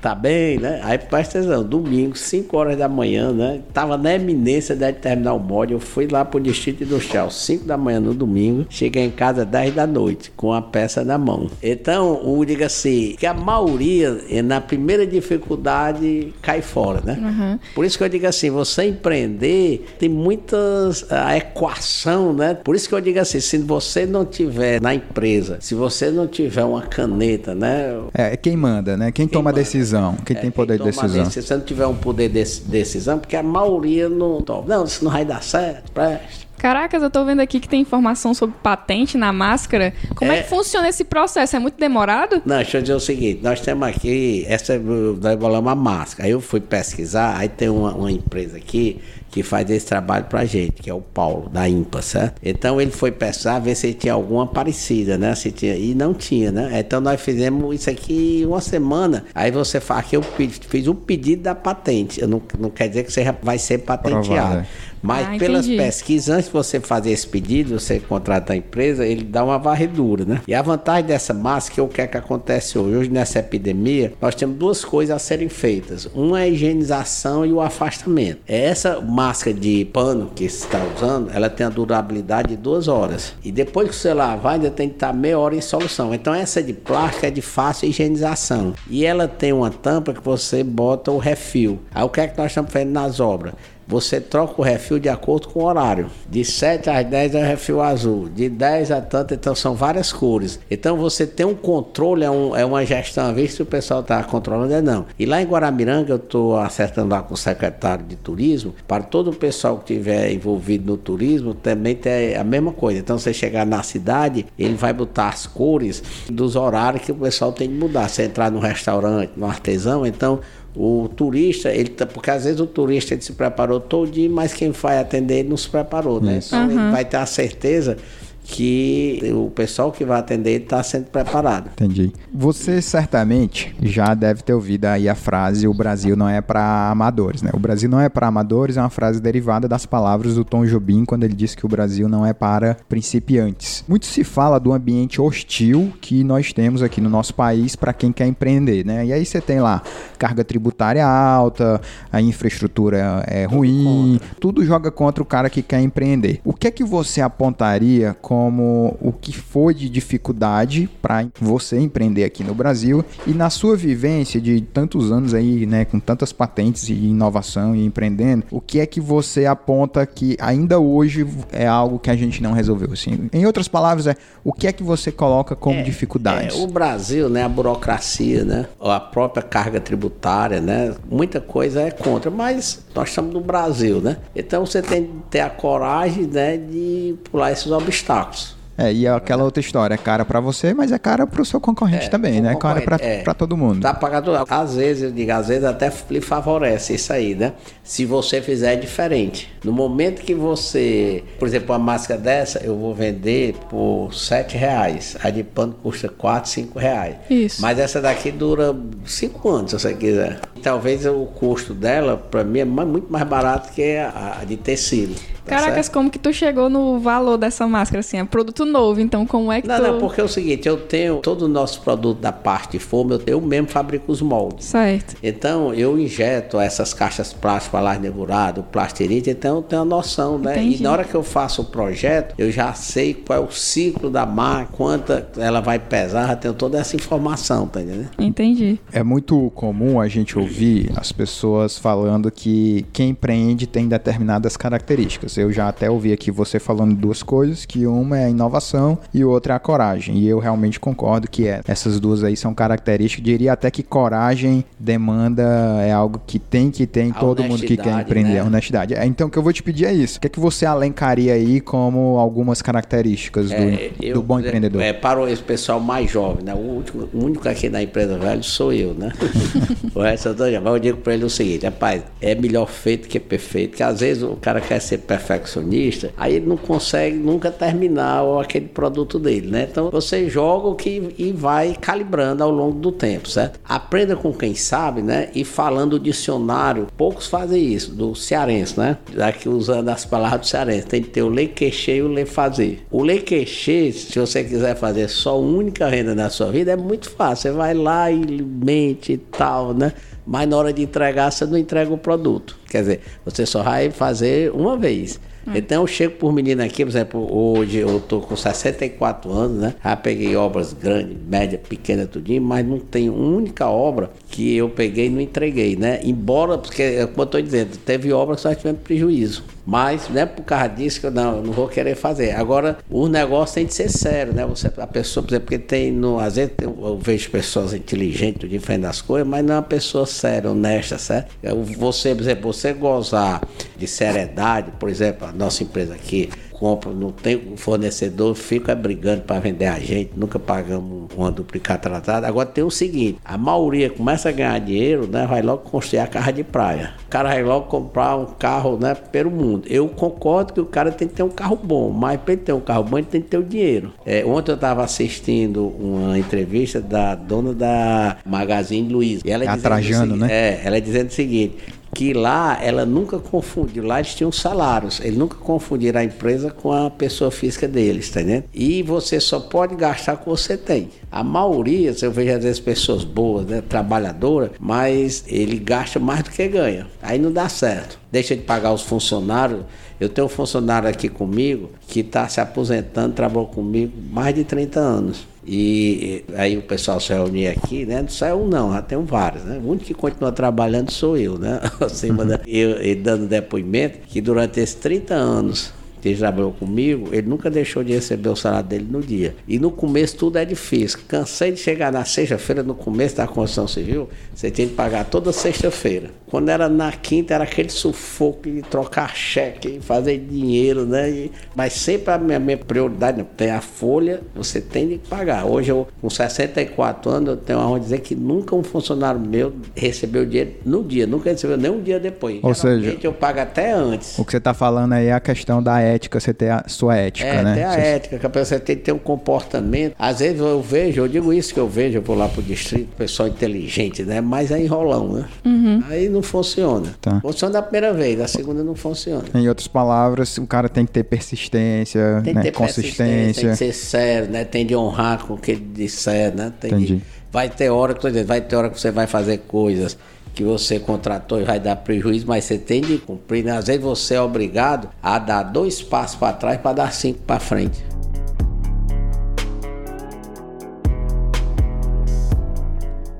Tá bem, né? Aí presta atenção, domingo, 5 horas da manhã, né? Tava na eminência de terminar o molde, eu fui lá pro Distrito Industrial, 5 da manhã no domingo, cheguei em casa 10 da noite, com a peça na mão. Então, o diga assim, que a maioria, na primeira dificuldade, cai cai fora, né? Uhum. Por isso que eu digo assim, você empreender tem muitas a equação, né? Por isso que eu digo assim, se você não tiver na empresa, se você não tiver uma caneta, né? É, é quem manda, né? Quem, quem toma a decisão, quem é, tem poder quem de decisão. Se você não tiver um poder de decisão, porque a maioria não toma. Não, isso não vai dar certo, preste. Caracas, eu tô vendo aqui que tem informação sobre patente na máscara. Como é, é que funciona esse processo? É muito demorado? Não, deixa eu dizer o seguinte: nós temos aqui, essa nós bolamos a máscara. Aí eu fui pesquisar, aí tem uma, uma empresa aqui que faz esse trabalho pra gente, que é o Paulo, da IMPA, certo? Então ele foi pesquisar, ver se tinha alguma parecida, né? Se tinha, e não tinha, né? Então nós fizemos isso aqui uma semana. Aí você fala que eu fiz o pedido da patente. Eu não, não quer dizer que você vai ser patenteado. É. Mas ah, pelas pesquisas, antes de você fazer esse pedido, você contrata a empresa, ele dá uma varredura, né? E a vantagem dessa máscara, é o que é que acontece hoje? Hoje nessa epidemia, nós temos duas coisas a serem feitas. Uma é a higienização e o afastamento. É essa máscara de pano que você está usando, ela tem a durabilidade de duas horas. E depois que você lavar, ainda tem que estar meia hora em solução. Então essa de plástico é de fácil higienização. E ela tem uma tampa que você bota o refil. Aí o que é que nós estamos fazendo nas obras? Você troca o refil de acordo com o horário. De 7 às 10 é o refil azul, de 10 a tanto, então são várias cores. Então você tem um controle, é, um, é uma gestão, a vez se o pessoal está controlando, é não. E lá em Guaramiranga eu estou acertando lá com o secretário de turismo, para todo o pessoal que estiver envolvido no turismo também ter a mesma coisa. Então você chegar na cidade, ele vai botar as cores dos horários que o pessoal tem que mudar. Se entrar no restaurante, no artesão, então o turista, ele tá, porque às vezes o turista ele se preparou todo dia, mas quem vai atender ele não se preparou, né? Então uhum. ele vai ter a certeza que o pessoal que vai atender está sendo preparado. Entendi. Você certamente já deve ter ouvido aí a frase: o Brasil não é para amadores, né? O Brasil não é para amadores é uma frase derivada das palavras do Tom Jobim quando ele disse que o Brasil não é para principiantes. Muito se fala do ambiente hostil que nós temos aqui no nosso país para quem quer empreender, né? E aí você tem lá carga tributária alta, a infraestrutura é ruim, tudo joga contra o cara que quer empreender. O que é que você apontaria como como o que foi de dificuldade para você empreender aqui no Brasil e na sua vivência de tantos anos aí, né, com tantas patentes e inovação e empreendendo, o que é que você aponta que ainda hoje é algo que a gente não resolveu? Assim, em outras palavras, é o que é que você coloca como é, dificuldades? É, o Brasil, né, a burocracia, né, a própria carga tributária, né, muita coisa é contra, mas nós estamos no Brasil, né? Então você tem que ter a coragem, né, de pular esses obstáculos. É, e é aquela outra história, é cara para você, mas é cara para o seu concorrente é, também, né? É cara para é, todo mundo. Tá pagando, às vezes, eu digo, às vezes até lhe favorece isso aí, né? Se você fizer diferente. No momento que você, por exemplo, uma máscara dessa, eu vou vender por sete reais. A de pano custa quatro, cinco reais. Isso. Mas essa daqui dura cinco anos, se você quiser. Talvez o custo dela, para mim, é muito mais barato que a de tecido. Tá Caracas, como que tu chegou no valor dessa máscara, assim? É produto novo, então como é que não, tu... Não, porque é o seguinte, eu tenho todo o nosso produto da parte de forma, eu, eu mesmo fabrico os moldes. Certo. Então, eu injeto essas caixas plásticas lá negurado, plasterite, então eu tenho a noção, né? Entendi. E na hora que eu faço o projeto, eu já sei qual é o ciclo da máquina, quanta ela vai pesar, já tenho toda essa informação, tá entendendo? Entendi. É muito comum a gente ouvir as pessoas falando que quem empreende tem determinadas características. Eu já até ouvi aqui você falando duas coisas, que uma é a inovação e outra é a coragem. E eu realmente concordo que é. Essas duas aí são características. Diria até que coragem demanda é algo que tem que ter em a todo mundo que quer empreender. Né? Honestidade. É, então o que eu vou te pedir é isso. O que é que você alencaria aí como algumas características do, é, eu, do bom empreendedor? É, para esse pessoal mais jovem, né? O, último, o único aqui na empresa velho sou eu, né? [LAUGHS] o resto eu, tô, eu digo para ele o seguinte, rapaz, é melhor feito que perfeito, que às vezes o cara quer ser perfeito perfeccionista, aí ele não consegue nunca terminar aquele produto dele, né? Então você joga o que e vai calibrando ao longo do tempo, certo? Aprenda com quem sabe, né? E falando o dicionário, poucos fazem isso, do cearense, né? Aqui usando as palavras do cearense, tem que ter o lei queixer e o lei fazer. O lei queixer, se você quiser fazer só única renda na sua vida, é muito fácil. Você vai lá e mente e tal, né? Mas na hora de entregar você não entrega o produto. Quer dizer, você só vai fazer uma vez. É. Então eu chego por menina aqui, por exemplo, hoje eu tô com 64 anos, né? Já peguei obras grandes, média, pequena, tudinho, mas não tem uma única obra que eu peguei e não entreguei, né? Embora, porque, como eu tô dizendo, teve obras que nós tivemos prejuízo. Mas não é por causa disso que eu não, eu não vou querer fazer. Agora, o negócio tem de ser sério, né? Você, a pessoa, por exemplo, porque tem, no, às vezes eu, eu vejo pessoas inteligentes de frente das coisas, mas não é uma pessoa séria, honesta, certo? Você, por exemplo, você gozar de seriedade, por exemplo, a nossa empresa aqui, compra, não tem fornecedor, fica brigando para vender a gente, nunca pagamos uma duplicata tratada. Agora tem o seguinte: a maioria começa a ganhar dinheiro, né? Vai logo construir a carro de praia. O cara vai logo comprar um carro, né? Pelo mundo. Eu concordo que o cara tem que ter um carro bom, mas para ele ter um carro bom, ele tem que ter o dinheiro. É, ontem eu estava assistindo uma entrevista da dona da Magazine Luiza. E ela é Atrajando, né? É, ela é dizendo o seguinte: que lá ela nunca confundiu, lá eles tinham salários, eles nunca confundiram a empresa com a pessoa física deles, tá entendendo? E você só pode gastar o que você tem. A maioria, eu vejo às vezes pessoas boas, né, trabalhadoras, mas ele gasta mais do que ganha. Aí não dá certo. Deixa de pagar os funcionários. Eu tenho um funcionário aqui comigo que está se aposentando, trabalhou comigo mais de 30 anos. E aí o pessoal se reunia aqui, né? Não saiu um não, já tem vários, né? O único que continua trabalhando sou eu, né? [LAUGHS] Acima uhum. eu, eu dando depoimento que durante esses 30 anos que ele trabalhou comigo, ele nunca deixou de receber o salário dele no dia. E no começo tudo é difícil. Cansei de chegar na sexta-feira, no começo da construção civil, você tinha que pagar toda sexta-feira. Quando era na quinta, era aquele sufoco de trocar cheque, fazer dinheiro, né? E, mas sempre a minha, minha prioridade, não, tem a folha, você tem de pagar. Hoje, eu, com 64 anos, eu tenho a dizer que nunca um funcionário meu recebeu dinheiro no dia, nunca recebeu nem um dia depois. Ou seja, eu pago até antes. O que você está falando aí é a questão da ética, você ter a sua ética, é, né? Tem a você... ética, que a pessoa tem que ter um comportamento. Às vezes eu vejo, eu digo isso que eu vejo, eu vou lá pro distrito, pessoal inteligente, né? Mas é enrolão, né? Uhum. Aí não funciona. Tá. Funciona da primeira vez, da segunda não funciona. Em outras palavras, o cara tem que ter persistência, tem né? ter consistência. Tem que ser sério, né? Tem de honrar com o que ele disser, né? Tem Entendi. De... Vai ter hora que vai ter hora que você vai fazer coisas que você contratou e vai dar prejuízo, mas você tem de cumprir. Né? Às vezes você é obrigado a dar dois passos para trás para dar cinco para frente.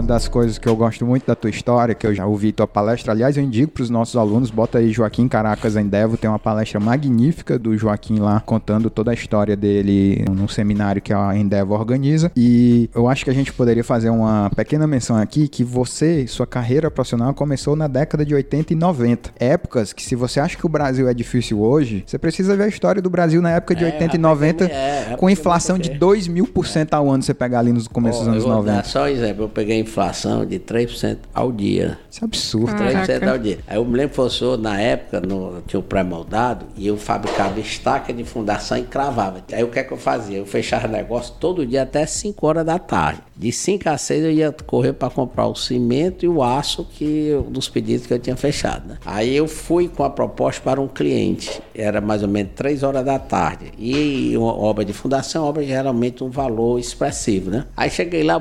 Uma das coisas que eu gosto muito da tua história, que eu já ouvi tua palestra, aliás, eu indico para os nossos alunos, bota aí Joaquim Caracas Endevo, tem uma palestra magnífica do Joaquim lá, contando toda a história dele num seminário que a Endevo organiza. E eu acho que a gente poderia fazer uma pequena menção aqui que você, sua carreira profissional começou na década de 80 e 90. Épocas que se você acha que o Brasil é difícil hoje, você precisa ver a história do Brasil na época de é, 80 e 90, é, com inflação de 2 mil por cento ao ano, você pegar ali nos começos oh, dos anos eu vou 90. Dar só um exemplo, eu peguei inflação de 3% ao dia. Isso é absurdo. 3% ao dia. Aí eu me lembro que professor, na época, no, tinha o pré-moldado e eu fabricava estaca de fundação e cravava. Aí o que é que eu fazia? Eu fechava negócio todo dia até 5 horas da tarde. De 5 a 6 eu ia correr para comprar o cimento e o aço que dos pedidos que eu tinha fechado. Né? Aí eu fui com a proposta para um cliente. Era mais ou menos 3 horas da tarde. E uma obra de fundação, obra geralmente um valor expressivo, né? Aí cheguei lá,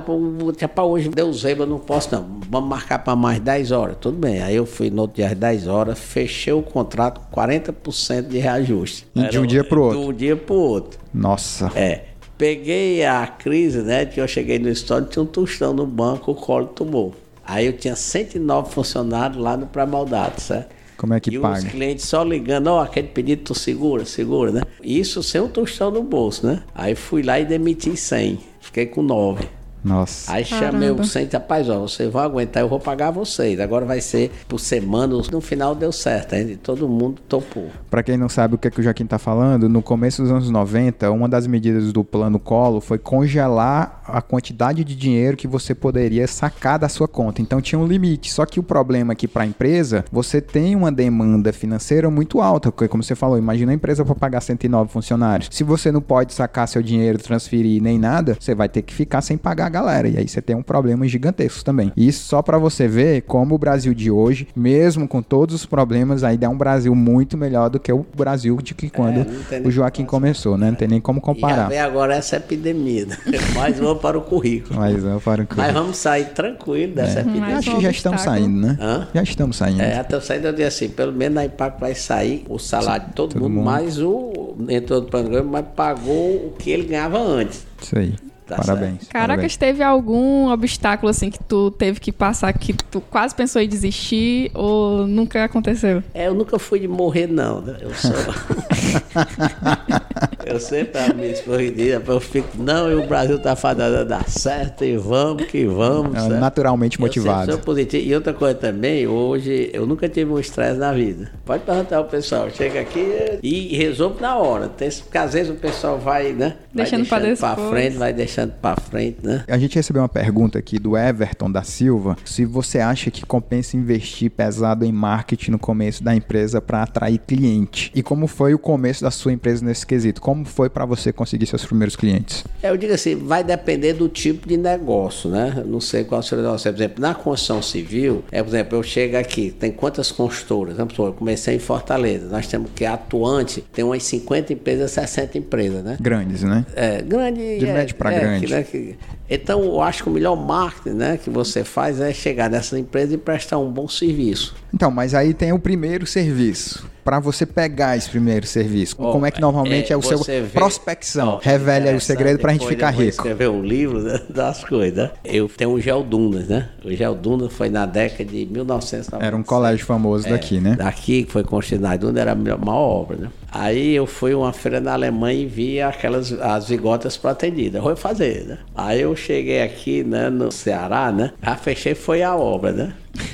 tinha para hoje, deu zebra, não posso não. Vamos marcar para mais 10 horas. Tudo bem. Aí eu fui no outro dia às 10 horas, fechei o contrato com 40% de reajuste. de um dia para o outro? De um dia para o outro. Nossa. É. Peguei a crise, né? Que eu cheguei no estômago, tinha um tostão no banco, o colo tomou. Aí eu tinha 109 funcionários lá no pré-maldado, certo? Como é que e paga? os clientes só ligando, ó, oh, aquele pedido tu segura, segura, né? Isso sem um tostão no bolso, né? Aí fui lá e demiti 100. Fiquei com 9. Nossa. Aí chamei o centro, rapaz, ó, vocês vão aguentar, eu vou pagar vocês. Agora vai ser por semana, no final deu certo, hein? todo mundo topou. Para quem não sabe o que, é que o Joaquim tá falando, no começo dos anos 90, uma das medidas do plano Colo foi congelar a quantidade de dinheiro que você poderia sacar da sua conta. Então tinha um limite. Só que o problema é que para a empresa, você tem uma demanda financeira muito alta, porque como você falou, imagina a empresa para pagar 109 funcionários. Se você não pode sacar seu dinheiro, transferir nem nada, você vai ter que ficar sem pagar a galera. E aí você tem um problema gigantesco também. Isso só para você ver como o Brasil de hoje, mesmo com todos os problemas, ainda é um Brasil muito melhor do que o Brasil de que quando é, o Joaquim começou, né? Não tem nem como comparar. E agora essa epidemia. Né? [LAUGHS] Mais uma para o currículo. Mais uma para o currículo. Mas vamos sair tranquilo dessa é. epidemia. Acho que já estamos saindo, né? Hã? Já estamos saindo. É, até saindo eu disse assim, pelo menos a Impact vai sair o salário Sim, de todo, todo mundo, mundo, mais o entrou no programa, mas pagou o que ele ganhava antes. Isso aí. Tá parabéns. Certo. Caracas, parabéns. teve algum obstáculo assim que tu teve que passar que tu quase pensou em desistir ou nunca aconteceu? É, eu nunca fui de morrer, não. Né? Eu sou. [LAUGHS] eu sempre a minha escorridinha, eu fico, não, e o Brasil tá fadado a dar certo e vamos que vamos. É, naturalmente motivado. Eu sou positivo. E outra coisa também, hoje eu nunca tive um estresse na vida. Pode perguntar ao pessoal, chega aqui e resolve na hora. Tem, porque às vezes o pessoal vai, né? Deixando, vai deixando para frente, vai deixando deixando para frente, né? A gente recebeu uma pergunta aqui do Everton da Silva, se você acha que compensa investir pesado em marketing no começo da empresa para atrair cliente. E como foi o começo da sua empresa nesse quesito? Como foi para você conseguir seus primeiros clientes? Eu digo assim, vai depender do tipo de negócio, né? Eu não sei qual seria o negócio. Por exemplo, na construção civil, é, por exemplo, eu chego aqui, tem quantas construtoras? Eu comecei em Fortaleza, nós temos que atuante, tem umas 50 empresas, 60 empresas, né? Grandes, né? É, grande. De é, médio para é, grande Né, que, então, eu acho que o melhor marketing né, que você faz é chegar nessa empresa e prestar um bom serviço. Então, mas aí tem o primeiro serviço para você pegar esse primeiro serviço? Oh, Como é que normalmente é, é o seu vê, prospecção? Oh, Revele aí o segredo para a gente ficar rico. escrever um livro [LAUGHS] das coisas. Né? Eu tenho o Gel Dunas, né? O Gel Dunas foi na década de 1990. Era um colégio famoso é, daqui, né? Daqui, que foi construído na Dunas, era a maior obra, né? Aí eu fui uma feira na Alemanha e vi aquelas as vigotas pretendidas. Vou fazer, né? Aí eu cheguei aqui, né, no Ceará, né? Já fechei foi a obra, né?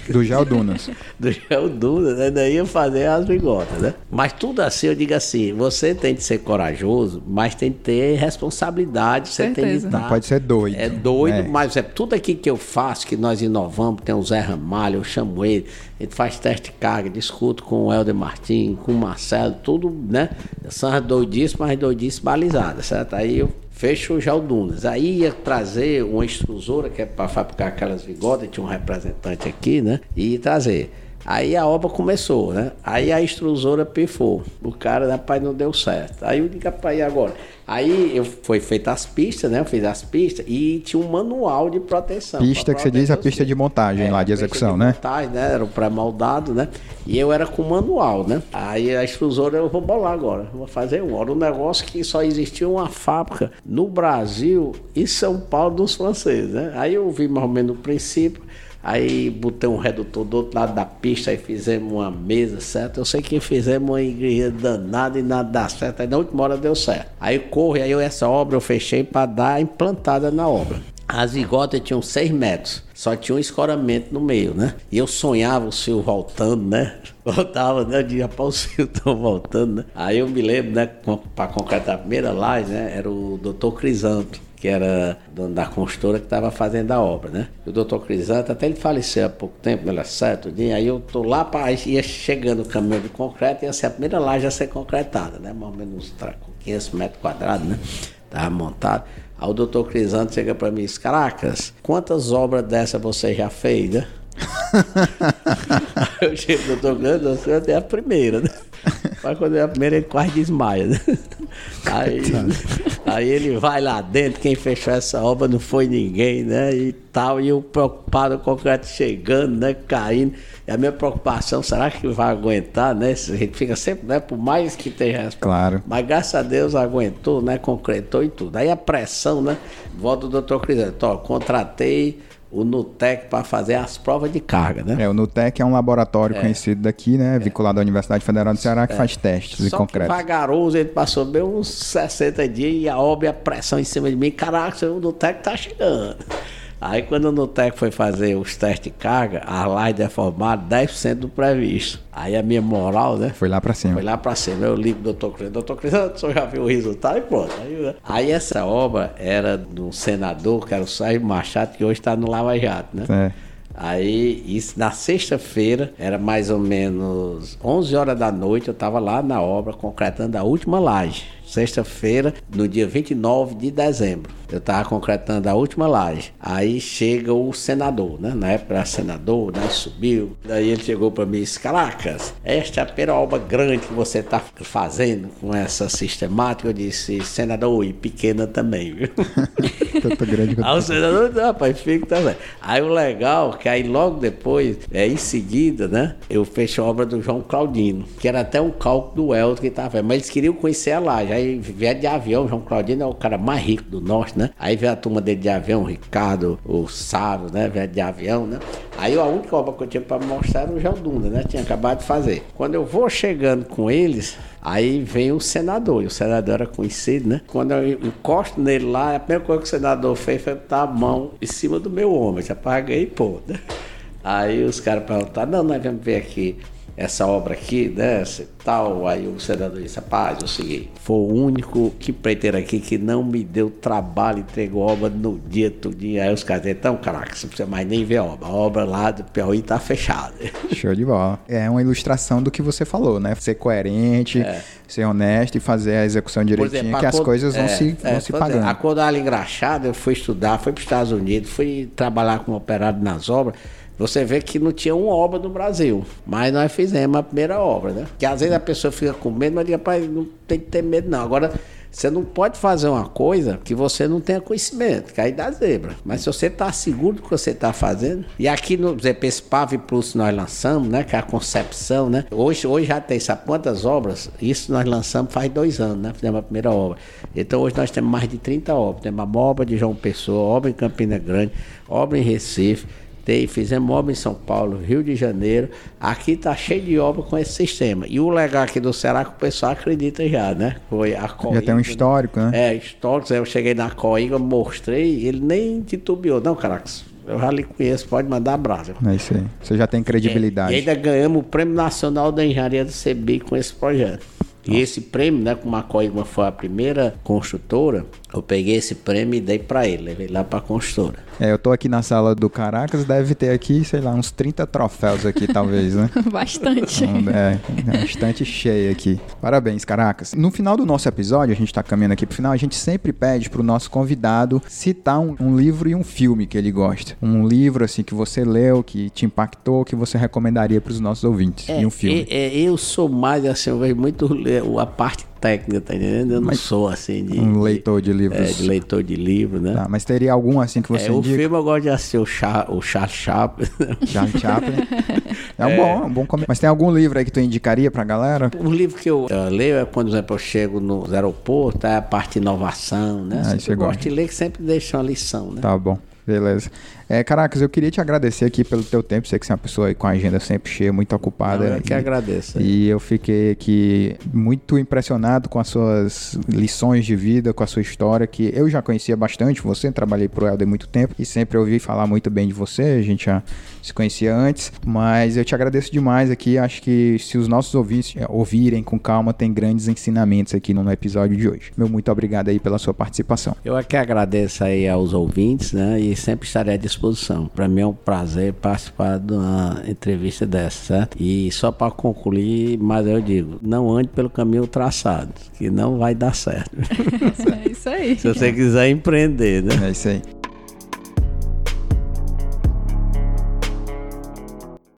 Do Dunas. [LAUGHS] Do Dunas, né? Daí eu fazer as bigotas, né? Mas tudo assim, eu digo assim, você tem que ser corajoso, mas tem que ter responsabilidade, você Certeza. tem que estar... Não pode ser doido. É doido, é. mas é tudo aqui que eu faço, que nós inovamos, tem o Zé Ramalho, eu chamo ele, ele faz teste de carga, discuto com o Helder Martins, com o Marcelo, tudo, né? São doidices, mas doidices balizadas, certo? Aí eu fecho o Jaldunas. Aí ia trazer uma extrusora, que é para fabricar aquelas bigodas, tinha um representante aqui, né? E trazer. Aí a obra começou, né? Aí a extrusora pifou. O cara, rapaz, não deu certo. Aí eu digo, rapaz, e agora? Aí eu, foi feita as pistas, né? Eu fiz as pistas e tinha um manual de proteção. Pista que você diz a pista de montagem é, lá, de execução, de né? Montagem, né? Era o pré-moldado, né? E eu era com manual, né? Aí a extrusora eu vou bolar agora, vou fazer um. Era um negócio que só existia uma fábrica no Brasil e São Paulo dos franceses, né? Aí eu vi mais ou menos o princípio. Aí botei um redutor do outro lado da pista e fizemos uma mesa, certo? Eu sei que fizemos uma igreja danada e nada dá certo. Aí na última hora deu certo. Aí corre, aí eu, essa obra eu fechei para dar implantada na obra. As vigotas tinham 6 metros, só tinha um escoramento no meio, né? E eu sonhava o fio voltando, né? [LAUGHS] Voltava, né? Dia para o fio estão voltando, né? Aí eu me lembro, né? Para concretar a primeira laje, né? Era o doutor Crisanto que era dono da construtora que estava fazendo a obra, né? O doutor Crisanto, até ele faleceu há pouco tempo, ele é certo dia, aí eu tô lá, para ia chegando o caminhão de concreto, ia ser a primeira laje a ser concretada, né? Mais ou menos com 500 metros quadrados, né? Tava montado. Aí o doutor Crisanto chega para mim e diz, caracas, quantas obras dessa você já fez, né? [LAUGHS] eu chego doutor Crisanto, é a primeira, né? Mas quando é a primeira, ele quase desmaia, né? [LAUGHS] Aí, aí ele vai lá dentro, quem fechou essa obra não foi ninguém, né? E tal, e eu preocupado, o concreto chegando, né? Caindo. E a minha preocupação, será que vai aguentar, né? A gente fica sempre, né? Por mais que tenha. Claro. Mas graças a Deus aguentou, né? Concretou e tudo. Aí a pressão, né? Volta do doutor Crisanto, ó, contratei o Nutec para fazer as provas de carga, né? É, o Nutec é um laboratório é. conhecido daqui, né? É. Vinculado à Universidade Federal do Ceará, que é. faz testes Só de concreto. Vagaroso, ele passou bem uns 60 dias e a obra, a pressão em cima de mim. Caraca, o Nutec tá chegando. Aí quando o Nutec foi fazer os testes de carga, a laje deformada 10% do previsto. Aí a minha moral, né? Foi lá pra cima. Foi lá pra cima. Eu ligo o doutor Cris, doutor Cris, [LAUGHS] o senhor já viu o resultado e pronto. Aí, né? aí essa obra era do senador, que era o Sérgio Machado, que hoje está no Lava Jato, né? É. Aí, isso na sexta-feira, era mais ou menos 11 horas da noite, eu estava lá na obra, concretando a última laje sexta-feira, no dia 29 de dezembro. Eu estava concretando a última laje. Aí chega o senador, né? Na época era senador, né? Subiu. Daí ele chegou para mim e disse: Caracas, esta é a primeira obra grande que você está fazendo com essa sistemática. Eu disse: Senador, e pequena também, viu? [LAUGHS] Tanto grande quanto Aí o senador, rapaz, fica também. Aí o legal, que aí logo depois, é, em seguida, né? Eu fechei a obra do João Claudino, que era até um cálculo do Elton que estava, mas eles queriam conhecer a laje. Aí vieram de avião, João Claudino é o cara mais rico do norte, né? Aí veio a turma dele de avião, o Ricardo, o Sábio, né? Veio de avião, né? Aí a única obra que eu tinha para mostrar era o João Dunda, né? Tinha acabado de fazer. Quando eu vou chegando com eles, Aí vem o senador, e o senador era conhecido, né? Quando eu encosto nele lá, a primeira coisa que o senador fez foi botar a mão em cima do meu ombro. Já paguei, pô, né? Aí os caras perguntaram, não, nós vamos ver aqui essa obra aqui, né, tal. Aí o senador disse, rapaz, é o seguinte, foi o único que preteiro aqui que não me deu trabalho, entregou obra no dia, tudinho. Aí os caras disseram, então, caraca, você não precisa mais nem ver a obra. A obra lá do Piauí tá fechada. [LAUGHS] Show de bola. É uma ilustração do que você falou, né? Ser coerente, é. ser honesto e fazer a execução direitinho, exemplo, que as coisas vão é, se, vão é, se pagando. A Codalha Engraxada, eu fui estudar, fui para os Estados Unidos, fui trabalhar como operário nas obras. Você vê que não tinha uma obra no Brasil, mas nós fizemos a primeira obra, né? Que às vezes a pessoa fica com medo, mas diz, rapaz, não tem que ter medo não. Agora, você não pode fazer uma coisa que você não tenha conhecimento, que aí dá zebra. Mas se você está seguro do que você está fazendo, e aqui no esse Pave Plus nós lançamos, né? Que é a concepção, né? Hoje, hoje já tem, sabe quantas obras? Isso nós lançamos faz dois anos, né? Fizemos a primeira obra. Então hoje nós temos mais de 30 obras. Temos uma obra de João Pessoa, obra em Campina Grande, obra em Recife tem, fizemos obra em São Paulo, Rio de Janeiro. Aqui tá cheio de obra com esse sistema. E o legal aqui do Ceará é que o pessoal acredita já, né? Foi a Coiga. Já tem um histórico, né? É, histórico. Eu cheguei na Coiga, mostrei, ele nem titubeou. Não, Caracas, eu já lhe conheço, pode mandar abraço. É isso aí. Você já tem credibilidade. É, e ainda ganhamos o Prêmio Nacional da Engenharia do CBI com esse projeto. E esse prêmio, né, como a Coigma foi a primeira construtora, Eu peguei esse prêmio e dei para ele, levei lá para a consultora. É, eu tô aqui na sala do Caracas, deve ter aqui, sei lá, uns 30 troféus aqui, [LAUGHS] talvez, né? Bastante. Então, é, é bastante cheio aqui. Parabéns, Caracas. No final do nosso episódio, a gente tá caminhando aqui pro final, a gente sempre pede pro nosso convidado citar um, um livro e um filme que ele gosta. Um livro, assim, que você leu, que te impactou, que você recomendaria pros nossos ouvintes. É, e um filme. é, é, eu sou mais, assim, eu vejo muito a parte técnica, tá entendendo? Eu não Mas sou, assim, de... Um leitor de livros. É, de leitor de livro, né? Tá, mas teria algum, assim, que você É, o indica? filme eu gosto de assistir o Char, o Char Chaplin. [LAUGHS] Charlie Chaplin. [LAUGHS] É um bom, é um bom come- Mas tem algum livro aí que tu indicaria pra galera? O livro que eu, eh, leio é quando, por exemplo, eu chego nos aeroportos, é a parte de inovação, né? Ah, isso eu gosto. de ler que sempre deixa uma lição, né? Tá bom. Beleza. É, Caracas, eu queria te agradecer aqui pelo teu tempo. Sei que você é uma pessoa com a agenda sempre cheia, muito ocupada. Não, eu que E- agradeço. E eu fiquei aqui muito impressionado com as suas lições de vida, com a sua história, que eu já conhecia bastante você, trabalhei pro Helder há muito tempo e sempre ouvi falar muito bem de você, a gente já se conhecia antes, mas eu te agradeço demais aqui, acho que se os nossos ouvintes eh, ouvirem com calma, tem grandes ensinamentos aqui no episódio de hoje. Meu muito obrigado aí pela sua participação. Eu é que agradeço aí aos ouvintes, né? E sempre estarei à disposição. Para mim é um prazer participar de uma entrevista dessa, certo? E só para concluir, mas eu digo, não ande pelo caminho traçado, que não vai dar certo. [LAUGHS] É isso aí. Se você quiser empreender, né? É isso aí.